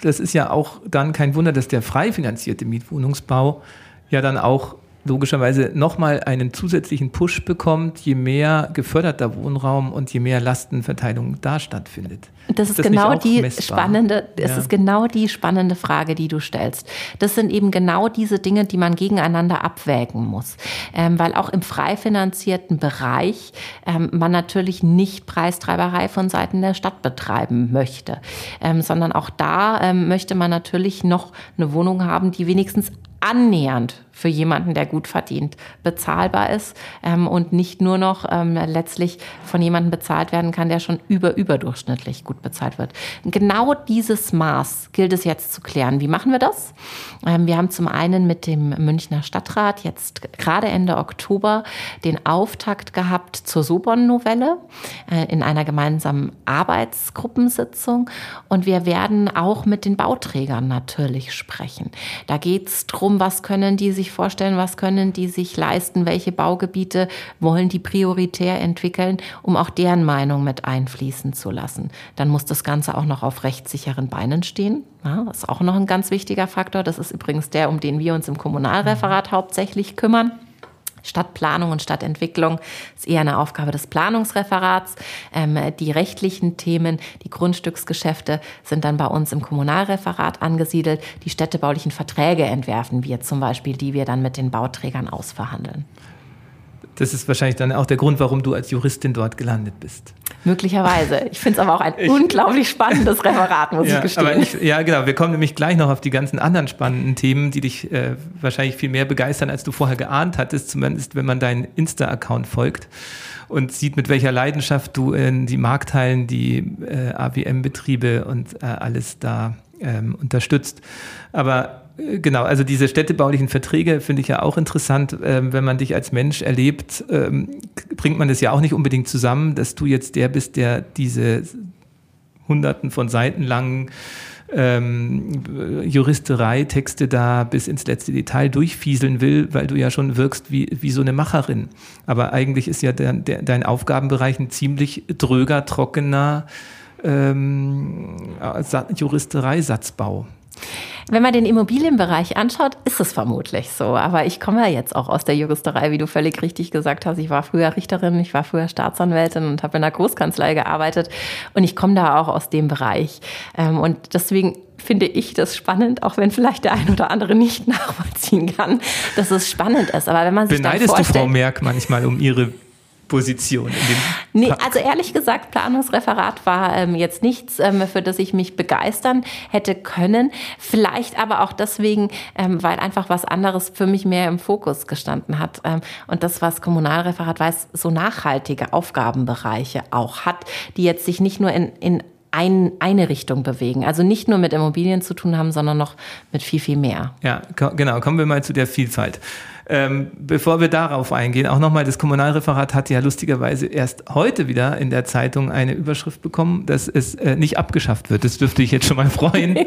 das ist ja auch dann kein Wunder, dass der frei finanzierte Mietwohnungsbau ja dann auch logischerweise nochmal einen zusätzlichen Push bekommt, je mehr geförderter Wohnraum und je mehr Lastenverteilung da stattfindet. Das ist, ist das genau die messbar? spannende, es ja. ist genau die spannende Frage, die du stellst. Das sind eben genau diese Dinge, die man gegeneinander abwägen muss. Ähm, weil auch im frei finanzierten Bereich ähm, man natürlich nicht Preistreiberei von Seiten der Stadt betreiben möchte, ähm, sondern auch da ähm, möchte man natürlich noch eine Wohnung haben, die wenigstens annähernd für jemanden, der gut verdient, bezahlbar ist ähm, und nicht nur noch ähm, letztlich von jemandem bezahlt werden kann, der schon über überdurchschnittlich gut bezahlt wird. Genau dieses Maß gilt es jetzt zu klären. Wie machen wir das? Ähm, wir haben zum einen mit dem Münchner Stadtrat jetzt gerade Ende Oktober den Auftakt gehabt zur Sobon-Novelle äh, in einer gemeinsamen Arbeitsgruppensitzung und wir werden auch mit den Bauträgern natürlich sprechen. Da geht es darum, was können die sich sich vorstellen, was können die sich leisten, welche Baugebiete wollen die prioritär entwickeln, um auch deren Meinung mit einfließen zu lassen. Dann muss das Ganze auch noch auf rechtssicheren Beinen stehen. Ja, das ist auch noch ein ganz wichtiger Faktor. Das ist übrigens der, um den wir uns im Kommunalreferat hauptsächlich kümmern. Stadtplanung und Stadtentwicklung ist eher eine Aufgabe des Planungsreferats. Ähm, die rechtlichen Themen, die Grundstücksgeschäfte sind dann bei uns im Kommunalreferat angesiedelt. Die städtebaulichen Verträge entwerfen wir zum Beispiel, die wir dann mit den Bauträgern ausverhandeln. Das ist wahrscheinlich dann auch der Grund, warum du als Juristin dort gelandet bist. Möglicherweise. Ich finde es aber auch ein ich, unglaublich spannendes Referat, muss ja, ich gestehen. Ich, ja, genau. Wir kommen nämlich gleich noch auf die ganzen anderen spannenden Themen, die dich äh, wahrscheinlich viel mehr begeistern, als du vorher geahnt hattest, zumindest wenn man deinen Insta-Account folgt und sieht, mit welcher Leidenschaft du in die Markthallen, die äh, AWM-Betriebe und äh, alles da ähm, unterstützt. Aber Genau, also diese städtebaulichen Verträge finde ich ja auch interessant. Ähm, wenn man dich als Mensch erlebt, ähm, bringt man das ja auch nicht unbedingt zusammen, dass du jetzt der bist, der diese hunderten von Seiten langen ähm, Juristerei-Texte da bis ins letzte Detail durchfieseln will, weil du ja schon wirkst wie, wie so eine Macherin. Aber eigentlich ist ja der, der, dein Aufgabenbereich ein ziemlich dröger, trockener ähm, Juristerei-Satzbau. Wenn man den Immobilienbereich anschaut, ist es vermutlich so. Aber ich komme ja jetzt auch aus der Juristerei, wie du völlig richtig gesagt hast. Ich war früher Richterin, ich war früher Staatsanwältin und habe in der Großkanzlei gearbeitet. Und ich komme da auch aus dem Bereich. Ähm, und deswegen finde ich das spannend, auch wenn vielleicht der ein oder andere nicht nachvollziehen kann, dass es spannend ist. Aber wenn man sich Beneidest du Frau Merck manchmal um ihre Position. nee, also ehrlich gesagt, Planungsreferat war ähm, jetzt nichts, ähm, für das ich mich begeistern hätte können. Vielleicht aber auch deswegen, ähm, weil einfach was anderes für mich mehr im Fokus gestanden hat. Ähm, und das, was Kommunalreferat weiß, so nachhaltige Aufgabenbereiche auch hat, die jetzt sich nicht nur in, in ein, eine Richtung bewegen. Also nicht nur mit Immobilien zu tun haben, sondern noch mit viel, viel mehr. Ja, genau. Kommen wir mal zu der Vielfalt. Ähm, bevor wir darauf eingehen, auch nochmal, das Kommunalreferat hat ja lustigerweise erst heute wieder in der Zeitung eine Überschrift bekommen, dass es äh, nicht abgeschafft wird. Das dürfte ich jetzt schon mal freuen.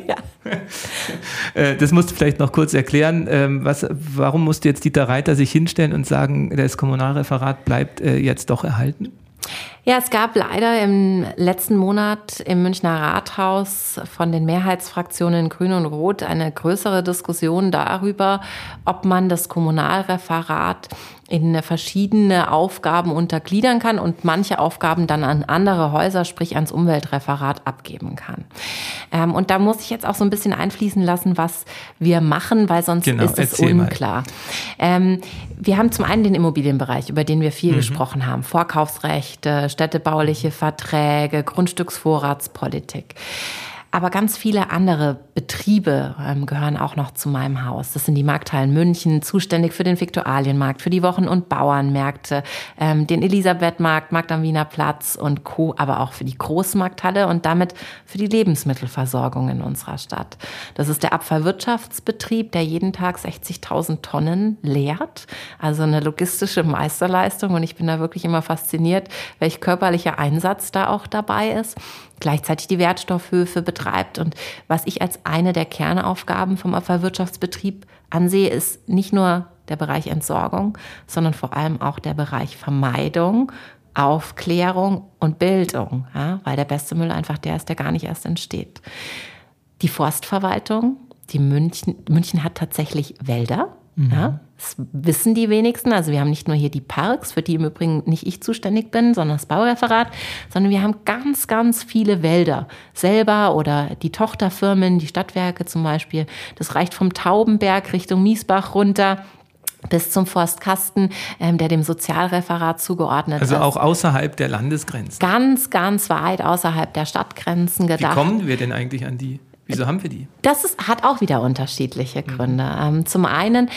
äh, das musst du vielleicht noch kurz erklären. Ähm, was, warum musste jetzt Dieter Reiter sich hinstellen und sagen, das Kommunalreferat bleibt äh, jetzt doch erhalten? Ja, es gab leider im letzten Monat im Münchner Rathaus von den Mehrheitsfraktionen Grün und Rot eine größere Diskussion darüber, ob man das Kommunalreferat in verschiedene Aufgaben untergliedern kann und manche Aufgaben dann an andere Häuser, sprich ans Umweltreferat abgeben kann. Ähm, und da muss ich jetzt auch so ein bisschen einfließen lassen, was wir machen, weil sonst genau, ist es unklar. Ähm, wir haben zum einen den Immobilienbereich, über den wir viel mhm. gesprochen haben. Vorkaufsrechte, städtebauliche Verträge, Grundstücksvorratspolitik. Aber ganz viele andere Betriebe ähm, gehören auch noch zu meinem Haus. Das sind die Markthallen München, zuständig für den Viktualienmarkt, für die Wochen- und Bauernmärkte, ähm, den Elisabethmarkt, Markt am Wiener Platz und Co., aber auch für die Großmarkthalle und damit für die Lebensmittelversorgung in unserer Stadt. Das ist der Abfallwirtschaftsbetrieb, der jeden Tag 60.000 Tonnen leert. Also eine logistische Meisterleistung und ich bin da wirklich immer fasziniert, welch körperlicher Einsatz da auch dabei ist gleichzeitig die Wertstoffhöfe betreibt. Und was ich als eine der Kernaufgaben vom Abfallwirtschaftsbetrieb ansehe, ist nicht nur der Bereich Entsorgung, sondern vor allem auch der Bereich Vermeidung, Aufklärung und Bildung, ja, weil der beste Müll einfach der ist, der gar nicht erst entsteht. Die Forstverwaltung, die München, München hat tatsächlich Wälder, Mhm. Ja, das wissen die wenigsten. Also wir haben nicht nur hier die Parks, für die im Übrigen nicht ich zuständig bin, sondern das Baureferat, sondern wir haben ganz, ganz viele Wälder selber oder die Tochterfirmen, die Stadtwerke zum Beispiel. Das reicht vom Taubenberg Richtung Miesbach runter bis zum Forstkasten, ähm, der dem Sozialreferat zugeordnet also ist. Also auch außerhalb der Landesgrenzen. Ganz, ganz weit außerhalb der Stadtgrenzen gedacht. Wie kommen wir denn eigentlich an die? Wieso haben wir die? Das ist, hat auch wieder unterschiedliche Gründe. Mhm. zum einen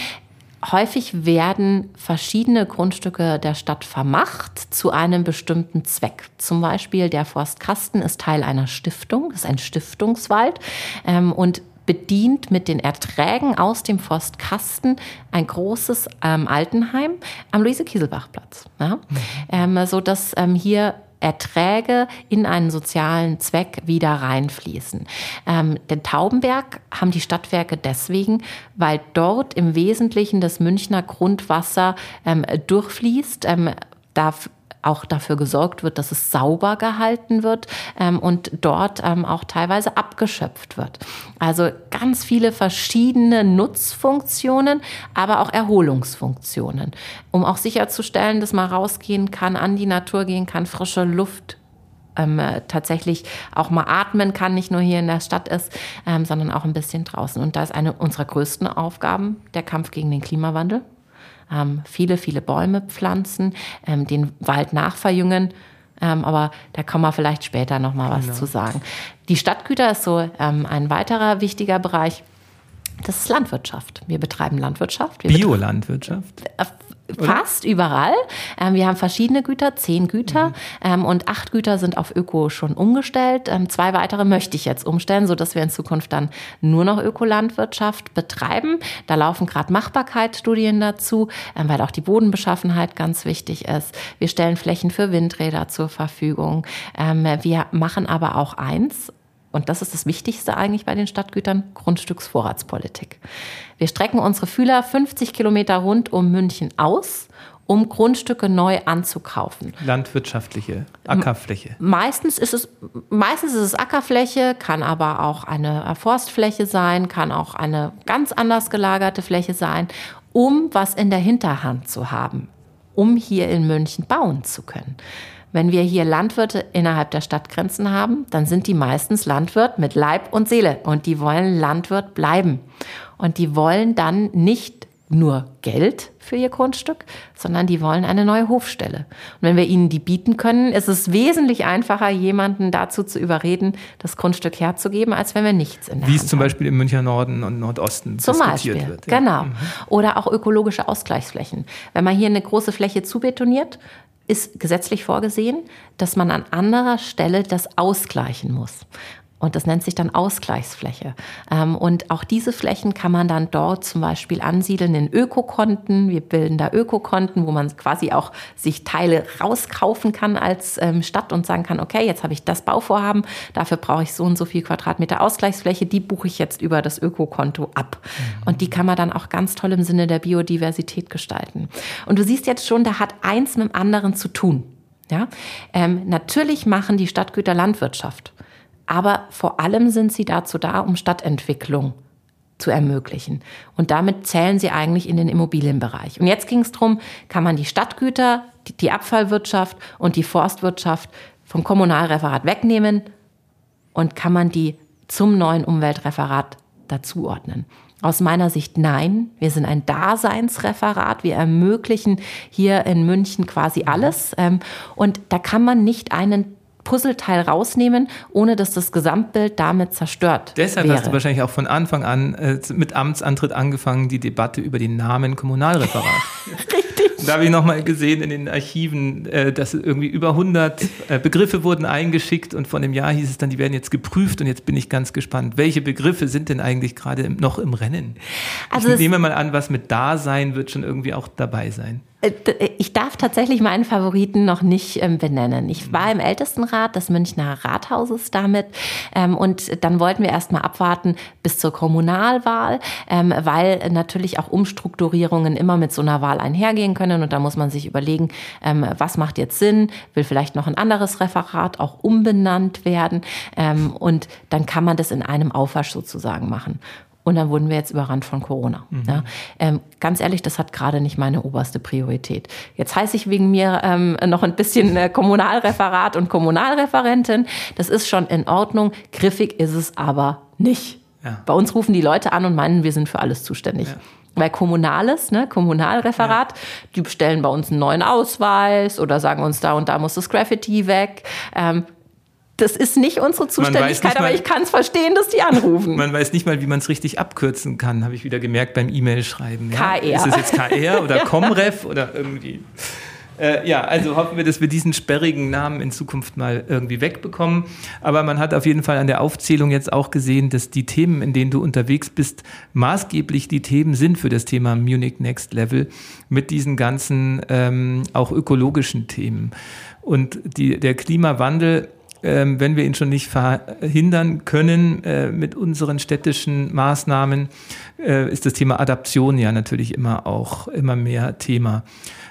Häufig werden verschiedene Grundstücke der Stadt vermacht zu einem bestimmten Zweck. Zum Beispiel der Forstkasten ist Teil einer Stiftung, ist ein Stiftungswald ähm, und bedient mit den Erträgen aus dem Forstkasten ein großes ähm, Altenheim am Luise-Kieselbach-Platz. Ja? Mhm. Ähm, so dass ähm, hier Erträge in einen sozialen Zweck wieder reinfließen. Ähm, den Taubenberg haben die Stadtwerke deswegen, weil dort im Wesentlichen das Münchner Grundwasser ähm, durchfließt. Ähm, da auch dafür gesorgt wird, dass es sauber gehalten wird ähm, und dort ähm, auch teilweise abgeschöpft wird. Also ganz viele verschiedene Nutzfunktionen, aber auch Erholungsfunktionen, um auch sicherzustellen, dass man rausgehen kann, an die Natur gehen kann, frische Luft ähm, äh, tatsächlich auch mal atmen kann, nicht nur hier in der Stadt ist, ähm, sondern auch ein bisschen draußen. Und da ist eine unserer größten Aufgaben der Kampf gegen den Klimawandel ähm, viele, viele Bäume pflanzen, ähm, den Wald nachverjüngen. Ähm, aber da kommen wir vielleicht später noch mal was genau. zu sagen. Die Stadtgüter ist so ähm, ein weiterer wichtiger Bereich. Das ist Landwirtschaft. Wir betreiben Landwirtschaft. Biolandwirtschaft? Fast überall. Ähm, wir haben verschiedene Güter, zehn Güter mhm. ähm, und acht Güter sind auf Öko schon umgestellt. Ähm, zwei weitere möchte ich jetzt umstellen, sodass wir in Zukunft dann nur noch Ökolandwirtschaft betreiben. Da laufen gerade Machbarkeitsstudien dazu, ähm, weil auch die Bodenbeschaffenheit ganz wichtig ist. Wir stellen Flächen für Windräder zur Verfügung. Ähm, wir machen aber auch eins, und das ist das Wichtigste eigentlich bei den Stadtgütern, Grundstücksvorratspolitik. Wir strecken unsere Fühler 50 Kilometer rund um München aus, um Grundstücke neu anzukaufen. Landwirtschaftliche Ackerfläche. Meistens ist es, meistens ist es Ackerfläche, kann aber auch eine Forstfläche sein, kann auch eine ganz anders gelagerte Fläche sein, um was in der Hinterhand zu haben, um hier in München bauen zu können. Wenn wir hier Landwirte innerhalb der Stadtgrenzen haben, dann sind die meistens Landwirt mit Leib und Seele und die wollen Landwirt bleiben. Und die wollen dann nicht nur Geld für ihr Grundstück, sondern die wollen eine neue Hofstelle. Und wenn wir ihnen die bieten können, ist es wesentlich einfacher, jemanden dazu zu überreden, das Grundstück herzugeben, als wenn wir nichts in der Wie Hand es zum Beispiel im Münchner Norden und Nordosten zum diskutiert Beispiel, wird. Ja. Genau. Mhm. Oder auch ökologische Ausgleichsflächen. Wenn man hier eine große Fläche zubetoniert, ist gesetzlich vorgesehen, dass man an anderer Stelle das ausgleichen muss. Und das nennt sich dann Ausgleichsfläche. Ähm, und auch diese Flächen kann man dann dort zum Beispiel ansiedeln in Ökokonten. Wir bilden da Ökokonten, wo man quasi auch sich Teile rauskaufen kann als ähm, Stadt und sagen kann, okay, jetzt habe ich das Bauvorhaben, dafür brauche ich so und so viel Quadratmeter Ausgleichsfläche, die buche ich jetzt über das Ökokonto ab. Mhm. Und die kann man dann auch ganz toll im Sinne der Biodiversität gestalten. Und du siehst jetzt schon, da hat eins mit dem anderen zu tun. Ja? Ähm, natürlich machen die Stadtgüter Landwirtschaft aber vor allem sind sie dazu da, um Stadtentwicklung zu ermöglichen. Und damit zählen sie eigentlich in den Immobilienbereich. Und jetzt ging es darum, kann man die Stadtgüter, die Abfallwirtschaft und die Forstwirtschaft vom Kommunalreferat wegnehmen und kann man die zum neuen Umweltreferat dazuordnen. Aus meiner Sicht nein. Wir sind ein Daseinsreferat. Wir ermöglichen hier in München quasi alles. Ähm, und da kann man nicht einen Puzzleteil rausnehmen, ohne dass das Gesamtbild damit zerstört Deshalb wäre. hast du wahrscheinlich auch von Anfang an äh, mit Amtsantritt angefangen, die Debatte über den Namen Kommunalreferat. Richtig. Da habe ich nochmal gesehen in den Archiven, äh, dass irgendwie über 100 äh, Begriffe wurden eingeschickt und von dem Jahr hieß es dann, die werden jetzt geprüft und jetzt bin ich ganz gespannt, welche Begriffe sind denn eigentlich gerade noch im Rennen? Also ich nehme mal an, was mit Dasein wird schon irgendwie auch dabei sein. Äh, ich darf tatsächlich meinen Favoriten noch nicht ähm, benennen. Ich war im Ältestenrat des Münchner Rathauses damit ähm, und dann wollten wir erst mal abwarten bis zur Kommunalwahl, ähm, weil natürlich auch Umstrukturierungen immer mit so einer Wahl einhergehen können und da muss man sich überlegen, was macht jetzt Sinn, will vielleicht noch ein anderes Referat auch umbenannt werden und dann kann man das in einem Aufwasch sozusagen machen. Und dann wurden wir jetzt überrannt von Corona. Mhm. Ja, ähm, ganz ehrlich, das hat gerade nicht meine oberste Priorität. Jetzt heiße ich wegen mir ähm, noch ein bisschen äh, Kommunalreferat und Kommunalreferentin. Das ist schon in Ordnung. Griffig ist es aber nicht. Ja. Bei uns rufen die Leute an und meinen, wir sind für alles zuständig. Ja. Weil Kommunales, ne, Kommunalreferat, ja. die bestellen bei uns einen neuen Ausweis oder sagen uns, da und da muss das Graffiti weg. Ähm, das ist nicht unsere Zuständigkeit, nicht aber ich kann es verstehen, dass die anrufen. Man weiß nicht mal, wie man es richtig abkürzen kann, habe ich wieder gemerkt beim E-Mail-Schreiben. Ja? KR. Ist es jetzt KR oder Comref oder irgendwie? Äh, ja, also hoffen wir, dass wir diesen sperrigen Namen in Zukunft mal irgendwie wegbekommen. Aber man hat auf jeden Fall an der Aufzählung jetzt auch gesehen, dass die Themen, in denen du unterwegs bist, maßgeblich die Themen sind für das Thema Munich Next Level mit diesen ganzen ähm, auch ökologischen Themen. Und die, der Klimawandel ähm, wenn wir ihn schon nicht verhindern können äh, mit unseren städtischen Maßnahmen, äh, ist das Thema Adaption ja natürlich immer auch immer mehr Thema.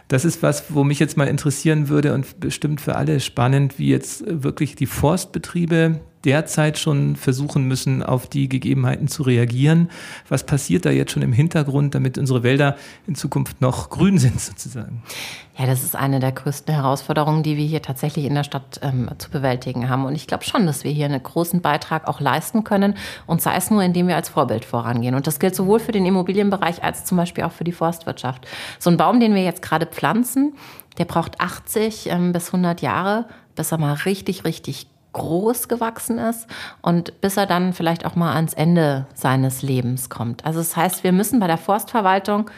Das ist was, wo mich jetzt mal interessieren würde und bestimmt für alle spannend, wie jetzt wirklich die Forstbetriebe derzeit schon versuchen müssen, auf die Gegebenheiten zu reagieren. Was passiert da jetzt schon im Hintergrund, damit unsere Wälder in Zukunft noch grün sind sozusagen? Ja, das ist eine der größten Herausforderungen, die wir hier tatsächlich in der Stadt ähm, zu bewältigen haben. Und ich glaube schon, dass wir hier einen großen Beitrag auch leisten können. Und sei es nur, indem wir als Vorbild vorangehen. Und das gilt sowohl für den Immobilienbereich als zum Beispiel auch für die Forstwirtschaft. So ein Baum, den wir jetzt gerade pflanzen, der braucht 80 ähm, bis 100 Jahre, bis er mal richtig, richtig groß gewachsen ist und bis er dann vielleicht auch mal ans Ende seines Lebens kommt. Also das heißt, wir müssen bei der Forstverwaltung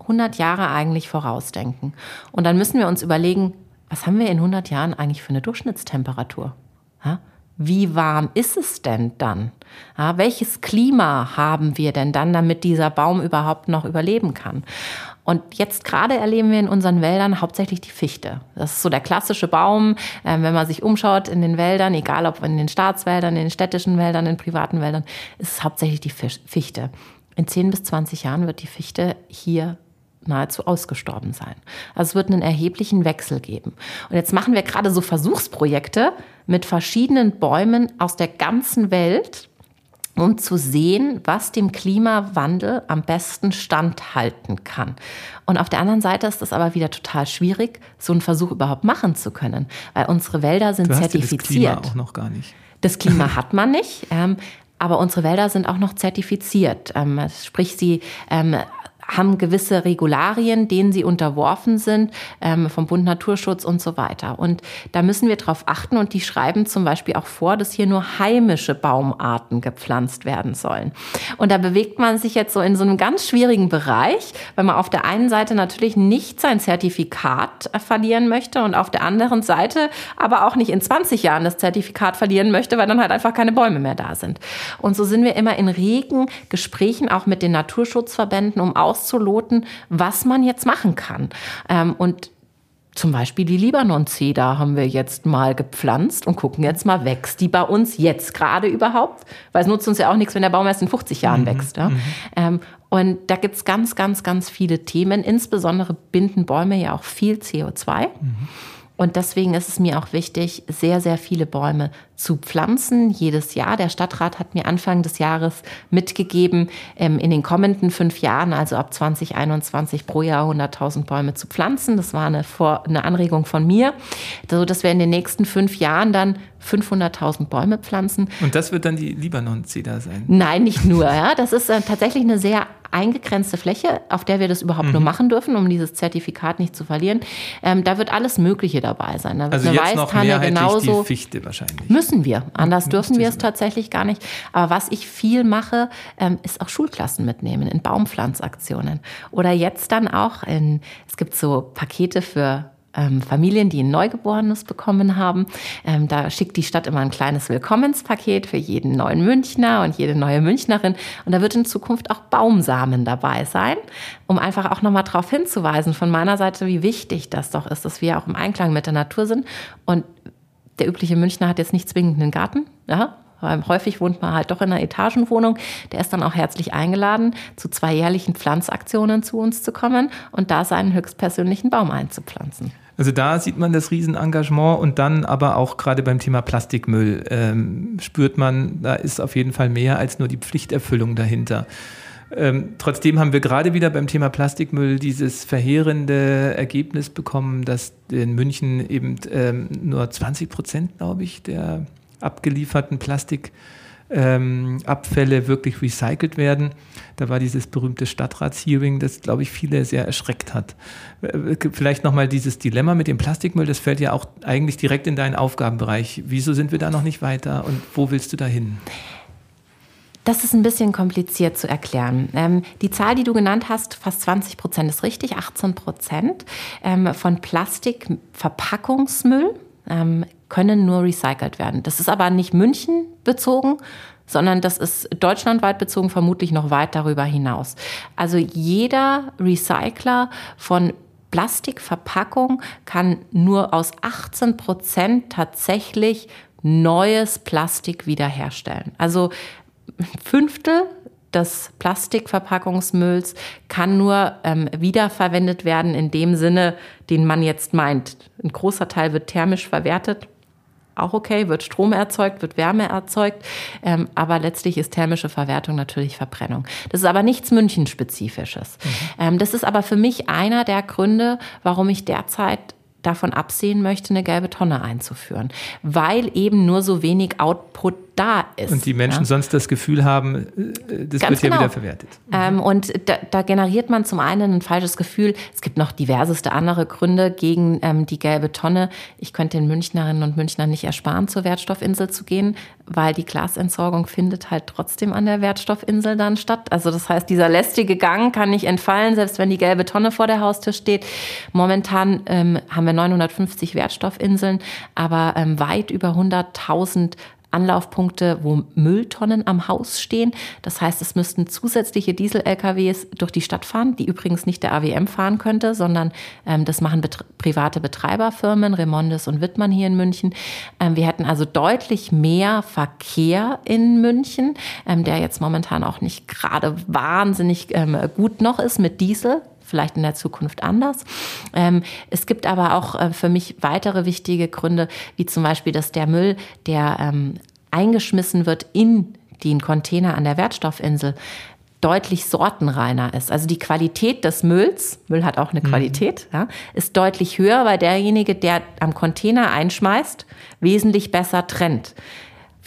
100 Jahre eigentlich vorausdenken. Und dann müssen wir uns überlegen, was haben wir in 100 Jahren eigentlich für eine Durchschnittstemperatur? Ja? Wie warm ist es denn dann? Ja, welches Klima haben wir denn dann, damit dieser Baum überhaupt noch überleben kann? Und jetzt gerade erleben wir in unseren Wäldern hauptsächlich die Fichte. Das ist so der klassische Baum, äh, wenn man sich umschaut in den Wäldern, egal ob in den Staatswäldern, in den städtischen Wäldern, in privaten Wäldern, ist es hauptsächlich die Fichte. In 10 bis 20 Jahren wird die Fichte hier nahezu ausgestorben sein. Also es wird einen erheblichen Wechsel geben. Und jetzt machen wir gerade so Versuchsprojekte mit verschiedenen Bäumen aus der ganzen Welt, um zu sehen, was dem Klimawandel am besten standhalten kann. Und auf der anderen Seite ist es aber wieder total schwierig, so einen Versuch überhaupt machen zu können, weil unsere Wälder sind du hast zertifiziert. Ja das Klima auch noch gar nicht. Das Klima hat man nicht. Ähm, aber unsere Wälder sind auch noch zertifiziert. Ähm, sprich, sie ähm, haben gewisse Regularien, denen sie unterworfen sind, ähm, vom Bund Naturschutz und so weiter. Und da müssen wir darauf achten und die schreiben zum Beispiel auch vor, dass hier nur heimische Baumarten gepflanzt werden sollen. Und da bewegt man sich jetzt so in so einem ganz schwierigen Bereich, weil man auf der einen Seite natürlich nicht sein Zertifikat verlieren möchte und auf der anderen Seite aber auch nicht in 20 Jahren das Zertifikat verlieren möchte, weil dann halt einfach keine Bäume mehr da sind. Und so sind wir immer in regen Gesprächen auch mit den Naturschutzverbänden, um aus auszuloten, was man jetzt machen kann. Ähm, und zum Beispiel die Libanon-Zeder haben wir jetzt mal gepflanzt und gucken jetzt mal, wächst die bei uns jetzt gerade überhaupt? Weil es nutzt uns ja auch nichts, wenn der Baum erst in 50 Jahren mhm. wächst. Ja? Mhm. Ähm, und da gibt es ganz, ganz, ganz viele Themen. Insbesondere binden Bäume ja auch viel CO2. Mhm. Und deswegen ist es mir auch wichtig, sehr, sehr viele Bäume zu pflanzen jedes Jahr. Der Stadtrat hat mir Anfang des Jahres mitgegeben, ähm, in den kommenden fünf Jahren, also ab 2021 pro Jahr 100.000 Bäume zu pflanzen. Das war eine, Vor eine Anregung von mir, so dass wir in den nächsten fünf Jahren dann 500.000 Bäume pflanzen. Und das wird dann die Libanon-Zeder sein? Nein, nicht nur. Ja. Das ist äh, tatsächlich eine sehr eingegrenzte Fläche, auf der wir das überhaupt mhm. nur machen dürfen, um dieses Zertifikat nicht zu verlieren. Ähm, da wird alles Mögliche dabei sein. Da also eine jetzt noch genauso. Die Fichte wahrscheinlich. Müssen wir. Anders mhm, dürfen wir es tatsächlich gar nicht. Aber was ich viel mache, ähm, ist auch Schulklassen mitnehmen in Baumpflanzaktionen. Oder jetzt dann auch in, es gibt so Pakete für ähm, Familien, die ein Neugeborenes bekommen haben. Ähm, da schickt die Stadt immer ein kleines Willkommenspaket für jeden neuen Münchner und jede neue Münchnerin. Und da wird in Zukunft auch Baumsamen dabei sein, um einfach auch nochmal darauf hinzuweisen von meiner Seite, wie wichtig das doch ist, dass wir auch im Einklang mit der Natur sind. Und der übliche Münchner hat jetzt nicht zwingend einen Garten, ja, weil häufig wohnt man halt doch in einer Etagenwohnung. Der ist dann auch herzlich eingeladen, zu zwei jährlichen Pflanzaktionen zu uns zu kommen und da seinen höchstpersönlichen Baum einzupflanzen. Also da sieht man das Riesenengagement und dann aber auch gerade beim Thema Plastikmüll ähm, spürt man, da ist auf jeden Fall mehr als nur die Pflichterfüllung dahinter. Ähm, trotzdem haben wir gerade wieder beim Thema Plastikmüll dieses verheerende Ergebnis bekommen, dass in München eben ähm, nur 20 Prozent, glaube ich, der abgelieferten Plastik ähm, wirklich recycelt werden. Da war dieses berühmte Stadtratshearing, das, glaube ich, viele sehr erschreckt hat. Äh, vielleicht nochmal dieses Dilemma mit dem Plastikmüll, das fällt ja auch eigentlich direkt in deinen Aufgabenbereich. Wieso sind wir da noch nicht weiter und wo willst du da hin? Das ist ein bisschen kompliziert zu erklären. Ähm, die Zahl, die du genannt hast, fast 20 Prozent ist richtig, 18 Prozent ähm, von Plastikverpackungsmüll ähm, können nur recycelt werden. Das ist aber nicht München bezogen, sondern das ist deutschlandweit bezogen, vermutlich noch weit darüber hinaus. Also jeder Recycler von Plastikverpackung kann nur aus 18 Prozent tatsächlich neues Plastik wiederherstellen. Also Fünftel des Plastikverpackungsmülls kann nur ähm, wiederverwendet werden in dem Sinne, den man jetzt meint. Ein großer Teil wird thermisch verwertet. Auch okay, wird Strom erzeugt, wird Wärme erzeugt, ähm, aber letztlich ist thermische Verwertung natürlich Verbrennung. Das ist aber nichts Münchenspezifisches. Mhm. Ähm, das ist aber für mich einer der Gründe, warum ich derzeit davon absehen möchte, eine gelbe Tonne einzuführen, weil eben nur so wenig Output da ist. Und die Menschen ja? sonst das Gefühl haben, äh, das Ganz wird genau. ja wieder verwertet. Ähm, und da, da, generiert man zum einen ein falsches Gefühl. Es gibt noch diverseste andere Gründe gegen ähm, die gelbe Tonne. Ich könnte den Münchnerinnen und Münchnern nicht ersparen, zur Wertstoffinsel zu gehen, weil die Glasentsorgung findet halt trotzdem an der Wertstoffinsel dann statt. Also das heißt, dieser lästige Gang kann nicht entfallen, selbst wenn die gelbe Tonne vor der Haustür steht. Momentan ähm, haben wir 950 Wertstoffinseln, aber ähm, weit über 100.000 Anlaufpunkte, wo Mülltonnen am Haus stehen. Das heißt, es müssten zusätzliche Diesel-LKWs durch die Stadt fahren, die übrigens nicht der AWM fahren könnte, sondern ähm, das machen bet private Betreiberfirmen, Remondes und Wittmann hier in München. Ähm, wir hätten also deutlich mehr Verkehr in München, ähm, der jetzt momentan auch nicht gerade wahnsinnig ähm, gut noch ist mit Diesel vielleicht in der Zukunft anders. Ähm, es gibt aber auch äh, für mich weitere wichtige Gründe, wie zum Beispiel, dass der Müll, der ähm, eingeschmissen wird in den Container an der Wertstoffinsel, deutlich sortenreiner ist. Also die Qualität des Mülls, Müll hat auch eine mhm. Qualität, ja, ist deutlich höher, weil derjenige, der am Container einschmeißt, wesentlich besser trennt.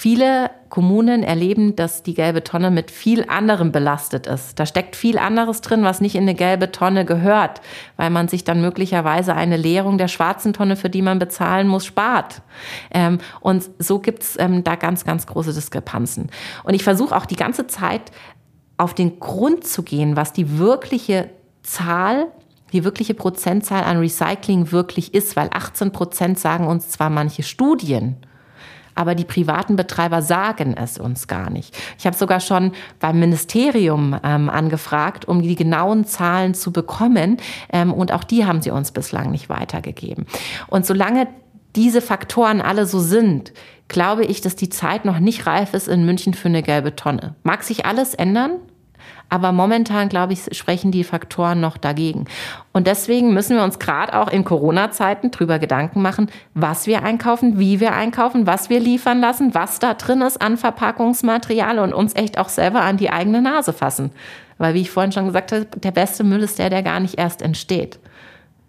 Viele Kommunen erleben, dass die gelbe Tonne mit viel anderem belastet ist. Da steckt viel anderes drin, was nicht in eine gelbe Tonne gehört, weil man sich dann möglicherweise eine Leerung der schwarzen Tonne, für die man bezahlen muss, spart. Ähm, und so gibt's ähm, da ganz, ganz große Diskrepanzen. Und ich versuche auch die ganze Zeit auf den Grund zu gehen, was die wirkliche Zahl die wirkliche Prozentzahl an Recycling wirklich ist, weil 18 Prozent sagen uns zwar manche Studien, aber die privaten Betreiber sagen es uns gar nicht. Ich habe sogar schon beim Ministerium ähm, angefragt, um die genauen Zahlen zu bekommen ähm, und auch die haben sie uns bislang nicht weitergegeben. Und solange diese Faktoren alle so sind, glaube ich, dass die Zeit noch nicht reif ist in München für eine gelbe Tonne. Mag sich alles ändern? Aber momentan, glaube ich, sprechen die Faktoren noch dagegen. Und deswegen müssen wir uns gerade auch in Corona-Zeiten drüber Gedanken machen, was wir einkaufen, wie wir einkaufen, was wir liefern lassen, was da drin ist an Verpackungsmaterial und uns echt auch selber an die eigene Nase fassen. Weil, wie ich vorhin schon gesagt habe, der beste Müll ist der, der gar nicht erst entsteht.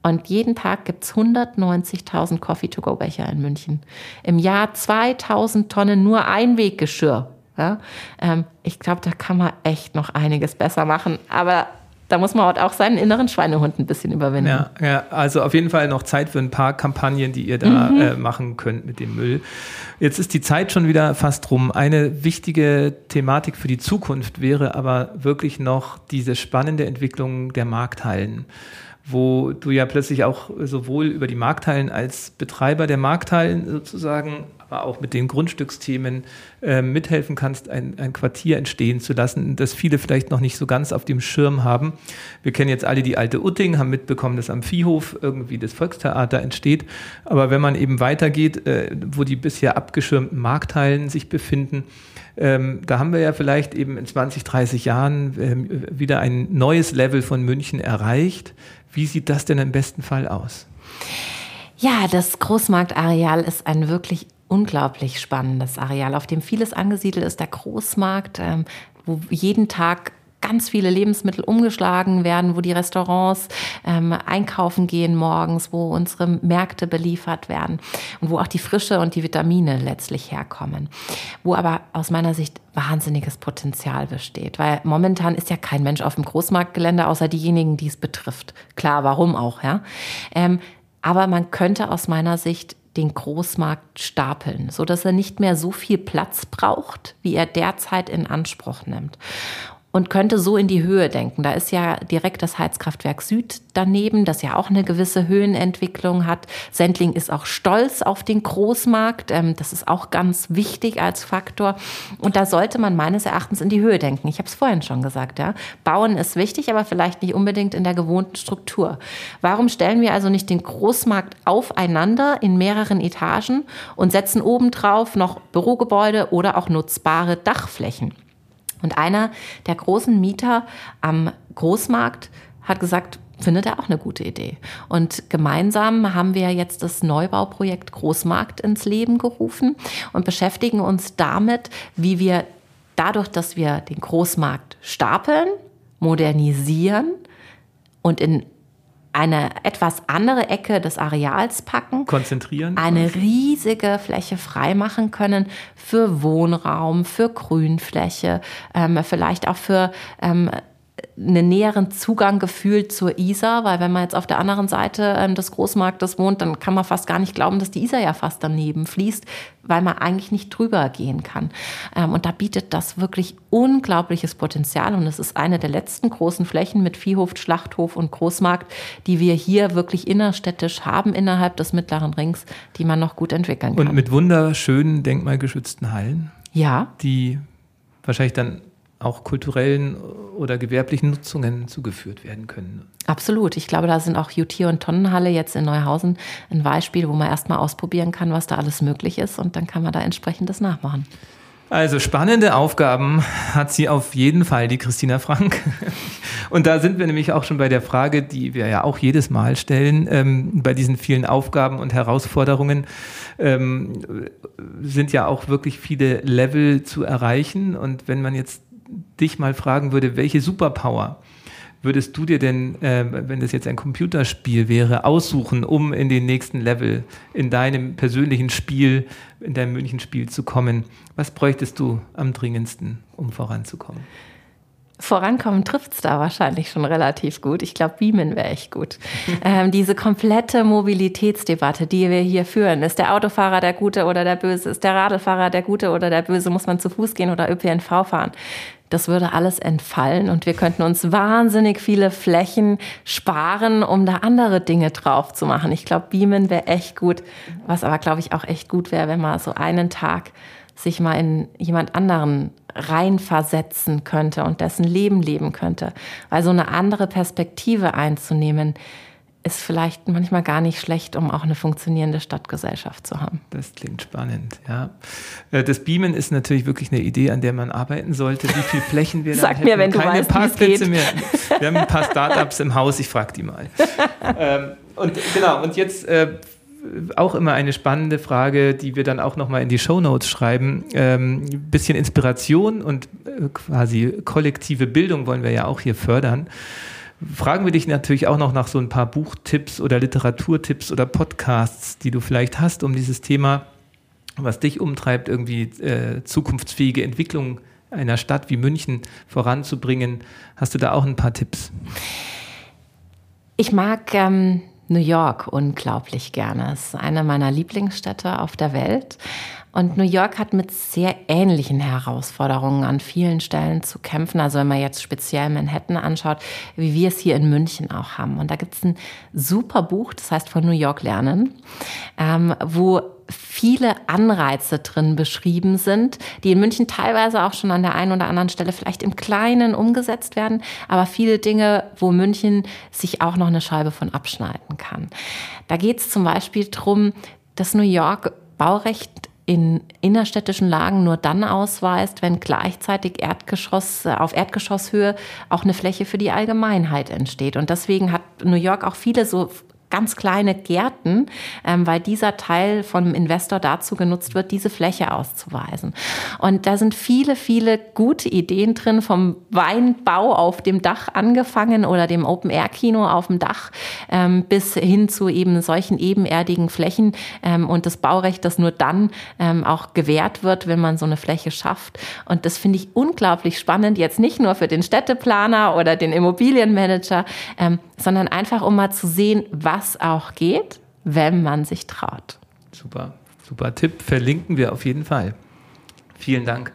Und jeden Tag gibt es 190.000 Coffee-to-go-Becher in München. Im Jahr 2000 Tonnen nur Einweggeschirr. Ja? Ähm, ich glaube, da kann man echt noch einiges besser machen. Aber da muss man auch seinen inneren Schweinehund ein bisschen überwinden. Ja, ja, also auf jeden Fall noch Zeit für ein paar Kampagnen, die ihr da mhm. äh, machen könnt mit dem Müll. Jetzt ist die Zeit schon wieder fast rum. Eine wichtige Thematik für die Zukunft wäre aber wirklich noch diese spannende Entwicklung der Markthallen wo du ja plötzlich auch sowohl über die Markthallen als Betreiber der Markthallen sozusagen aber auch mit den Grundstücksthemen äh, mithelfen kannst, ein, ein Quartier entstehen zu lassen, das viele vielleicht noch nicht so ganz auf dem Schirm haben. Wir kennen jetzt alle die alte Utting, haben mitbekommen, dass am Viehhof irgendwie das Volkstheater entsteht. Aber wenn man eben weitergeht, äh, wo die bisher abgeschirmten Markthallen sich befinden, ähm, da haben wir ja vielleicht eben in 20, 30 Jahren äh, wieder ein neues Level von München erreicht. Wie sieht das denn im besten Fall aus? Ja, das Großmarktareal ist ein wirklich unglaublich spannendes Areal, auf dem vieles angesiedelt ist. Der Großmarkt, ähm, wo jeden Tag ganz viele Lebensmittel umgeschlagen werden, wo die Restaurants ähm, einkaufen gehen morgens, wo unsere Märkte beliefert werden und wo auch die Frische und die Vitamine letztlich herkommen. Wo aber aus meiner Sicht wahnsinniges Potenzial besteht. Weil momentan ist ja kein Mensch auf dem Großmarktgelände, außer diejenigen, die es betrifft. Klar, warum auch, ja. Ähm, aber man könnte aus meiner Sicht den Großmarkt stapeln, so dass er nicht mehr so viel Platz braucht, wie er derzeit in Anspruch nimmt und könnte so in die Höhe denken. Da ist ja direkt das Heizkraftwerk Süd daneben, das ja auch eine gewisse Höhenentwicklung hat. Sendling ist auch stolz auf den Großmarkt. Ähm, das ist auch ganz wichtig als Faktor. Und da sollte man meines Erachtens in die Höhe denken. Ich habe es vorhin schon gesagt. Ja. Bauen ist wichtig, aber vielleicht nicht unbedingt in der gewohnten Struktur. Warum stellen wir also nicht den Großmarkt aufeinander in mehreren Etagen und setzen obendrauf noch Bürogebäude oder auch nutzbare Dachflächen? Und einer der großen Mieter am Großmarkt hat gesagt, findet er auch eine gute Idee. Und gemeinsam haben wir jetzt das Neubauprojekt Großmarkt ins Leben gerufen und beschäftigen uns damit, wie wir dadurch, dass wir den Großmarkt stapeln, modernisieren und in eine etwas andere Ecke des Areals packen, konzentrieren, eine riesige Fläche freimachen können für Wohnraum, für Grünfläche, ähm, vielleicht auch für ähm, einen näheren Zugang gefühlt zur Isar, weil wenn man jetzt auf der anderen Seite ähm, des Großmarktes wohnt, dann kann man fast gar nicht glauben, dass die Isar ja fast daneben fließt, weil man eigentlich nicht drüber gehen kann. Ähm, und da bietet das wirklich unglaubliches Potenzial und es ist eine der letzten großen Flächen mit Viehhof, Schlachthof und Großmarkt, die wir hier wirklich innerstädtisch haben innerhalb des Mittleren Rings, die man noch gut entwickeln kann. Und mit wunderschönen denkmalgeschützten Hallen. Ja. Die wahrscheinlich dann auch kulturellen oder gewerblichen Nutzungen zugeführt werden können. Absolut. Ich glaube, da sind auch Jutier und Tonnenhalle jetzt in Neuhausen ein Beispiel, wo man erstmal ausprobieren kann, was da alles möglich ist und dann kann man da entsprechendes nachmachen. Also spannende Aufgaben hat sie auf jeden Fall, die Christina Frank. Und da sind wir nämlich auch schon bei der Frage, die wir ja auch jedes Mal stellen, ähm, bei diesen vielen Aufgaben und Herausforderungen ähm, sind ja auch wirklich viele Level zu erreichen. Und wenn man jetzt dich mal fragen würde, welche Superpower würdest du dir denn, äh, wenn das jetzt ein Computerspiel wäre, aussuchen, um in den nächsten Level in deinem persönlichen Spiel, in deinem Münchenspiel zu kommen? Was bräuchtest du am dringendsten, um voranzukommen? Vorankommen trifft es da wahrscheinlich schon relativ gut. Ich glaube, Beamen wäre echt gut. ähm, diese komplette Mobilitätsdebatte, die wir hier führen, ist der Autofahrer der Gute oder der Böse? Ist der Radlfahrer der Gute oder der Böse? Muss man zu Fuß gehen oder ÖPNV fahren? Das würde alles entfallen und wir könnten uns wahnsinnig viele Flächen sparen, um da andere Dinge drauf zu machen. Ich glaube, Beamen wäre echt gut. Was aber, glaube ich, auch echt gut wäre, wenn man so einen Tag sich mal in jemand anderen reinversetzen könnte und dessen Leben leben könnte. Weil so eine andere Perspektive einzunehmen, ist vielleicht manchmal gar nicht schlecht, um auch eine funktionierende Stadtgesellschaft zu haben. Das klingt spannend, ja. Äh, das Beamen ist natürlich wirklich eine Idee, an der man arbeiten sollte. Wie viele Flächen wir da Sag hätten. mir, wenn du Keine weißt, Parkplätze mehr. Wir haben ein paar Startups im Haus, ich frage die mal. Ähm, und genau, und jetzt äh, auch immer eine spannende Frage, die wir dann auch nochmal in die Show Notes schreiben. Ähm, bisschen Inspiration und äh, quasi kollektive Bildung wollen wir ja auch hier fördern fragen wir dich natürlich auch noch nach so ein paar Buchtipps oder Literaturtipps oder Podcasts, die du vielleicht hast, um dieses Thema, was dich umtreibt, irgendwie äh, zukunftsfähige Entwicklung einer Stadt wie München voranzubringen. Hast du da auch ein paar Tipps? Ich mag ähm, New York unglaublich gerne. Es ist eine meiner Lieblingsstädte auf der Welt. Und New York hat mit sehr ähnlichen Herausforderungen an vielen Stellen zu kämpfen. Also wenn man jetzt speziell Manhattan anschaut, wie wir es hier in München auch haben. Und da gibt es ein super Buch, das heißt von New York lernen, ähm, wo viele Anreize drin beschrieben sind, die in München teilweise auch schon an der einen oder anderen Stelle vielleicht im Kleinen umgesetzt werden, aber viele Dinge, wo München sich auch noch eine Scheibe von abschneiden kann. Da geht es zum Beispiel darum, dass New York Baurecht in innerstädtischen Lagen nur dann ausweist, wenn gleichzeitig Erdgeschoss, äh, auf Erdgeschosshöhe auch eine Fläche für die Allgemeinheit entsteht. Und deswegen hat New York auch viele so ganz kleine Gärten, ähm, weil dieser Teil vom Investor dazu genutzt wird, diese Fläche auszuweisen. Und da sind viele, viele gute Ideen drin, vom Weinbau auf dem Dach angefangen oder dem Open-Air-Kino auf dem Dach ähm, bis hin zu eben solchen ebenerdigen Flächen ähm, und das Baurecht, das nur dann auch gewährt wird, wenn man so eine Fläche schafft. Und das finde ich unglaublich spannend, jetzt nicht nur für den Städteplaner oder den Immobilienmanager, sondern einfach um mal zu sehen, was auch geht, wenn man sich traut. Super, super Tipp, verlinken wir auf jeden Fall. Vielen Dank.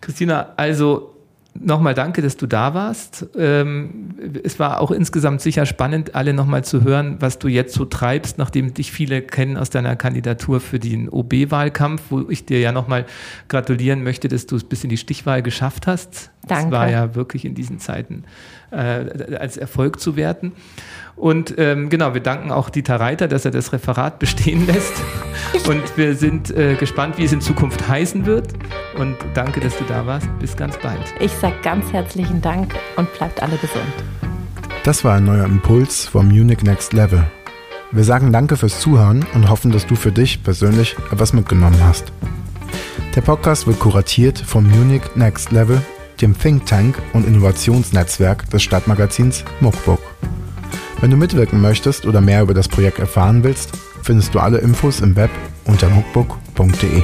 Christina, also nochmal danke, dass du da warst. Ähm, es war auch insgesamt sicher spannend, alle nochmal zu hören, was du jetzt so treibst, nachdem dich viele kennen aus deiner Kandidatur für den OB-Wahlkampf, wo ich dir ja nochmal gratulieren möchte, dass du es bis in die Stichwahl geschafft hast. Danke. Das war ja wirklich in diesen Zeiten äh, als Erfolg zu werten. Und ähm, genau, wir danken auch Dieter Reiter, dass er das Referat bestehen lässt. Und wir sind äh, gespannt, wie es in Zukunft heißen wird. Und danke, dass du da warst. Bis ganz bald. Ich sage ganz herzlichen Dank und bleibt alle gesund. Das war ein neuer Impuls vom Munich Next Level. Wir sagen danke fürs Zuhören und hoffen, dass du für dich persönlich etwas mitgenommen hast. Der Podcast wird kuratiert vom Munich Next Level, dem Think Tank und Innovationsnetzwerk des Stadtmagazins Muckbook. Wenn du mitwirken möchtest oder mehr über das Projekt erfahren willst, findest du alle Infos im Web unter hookbook.de.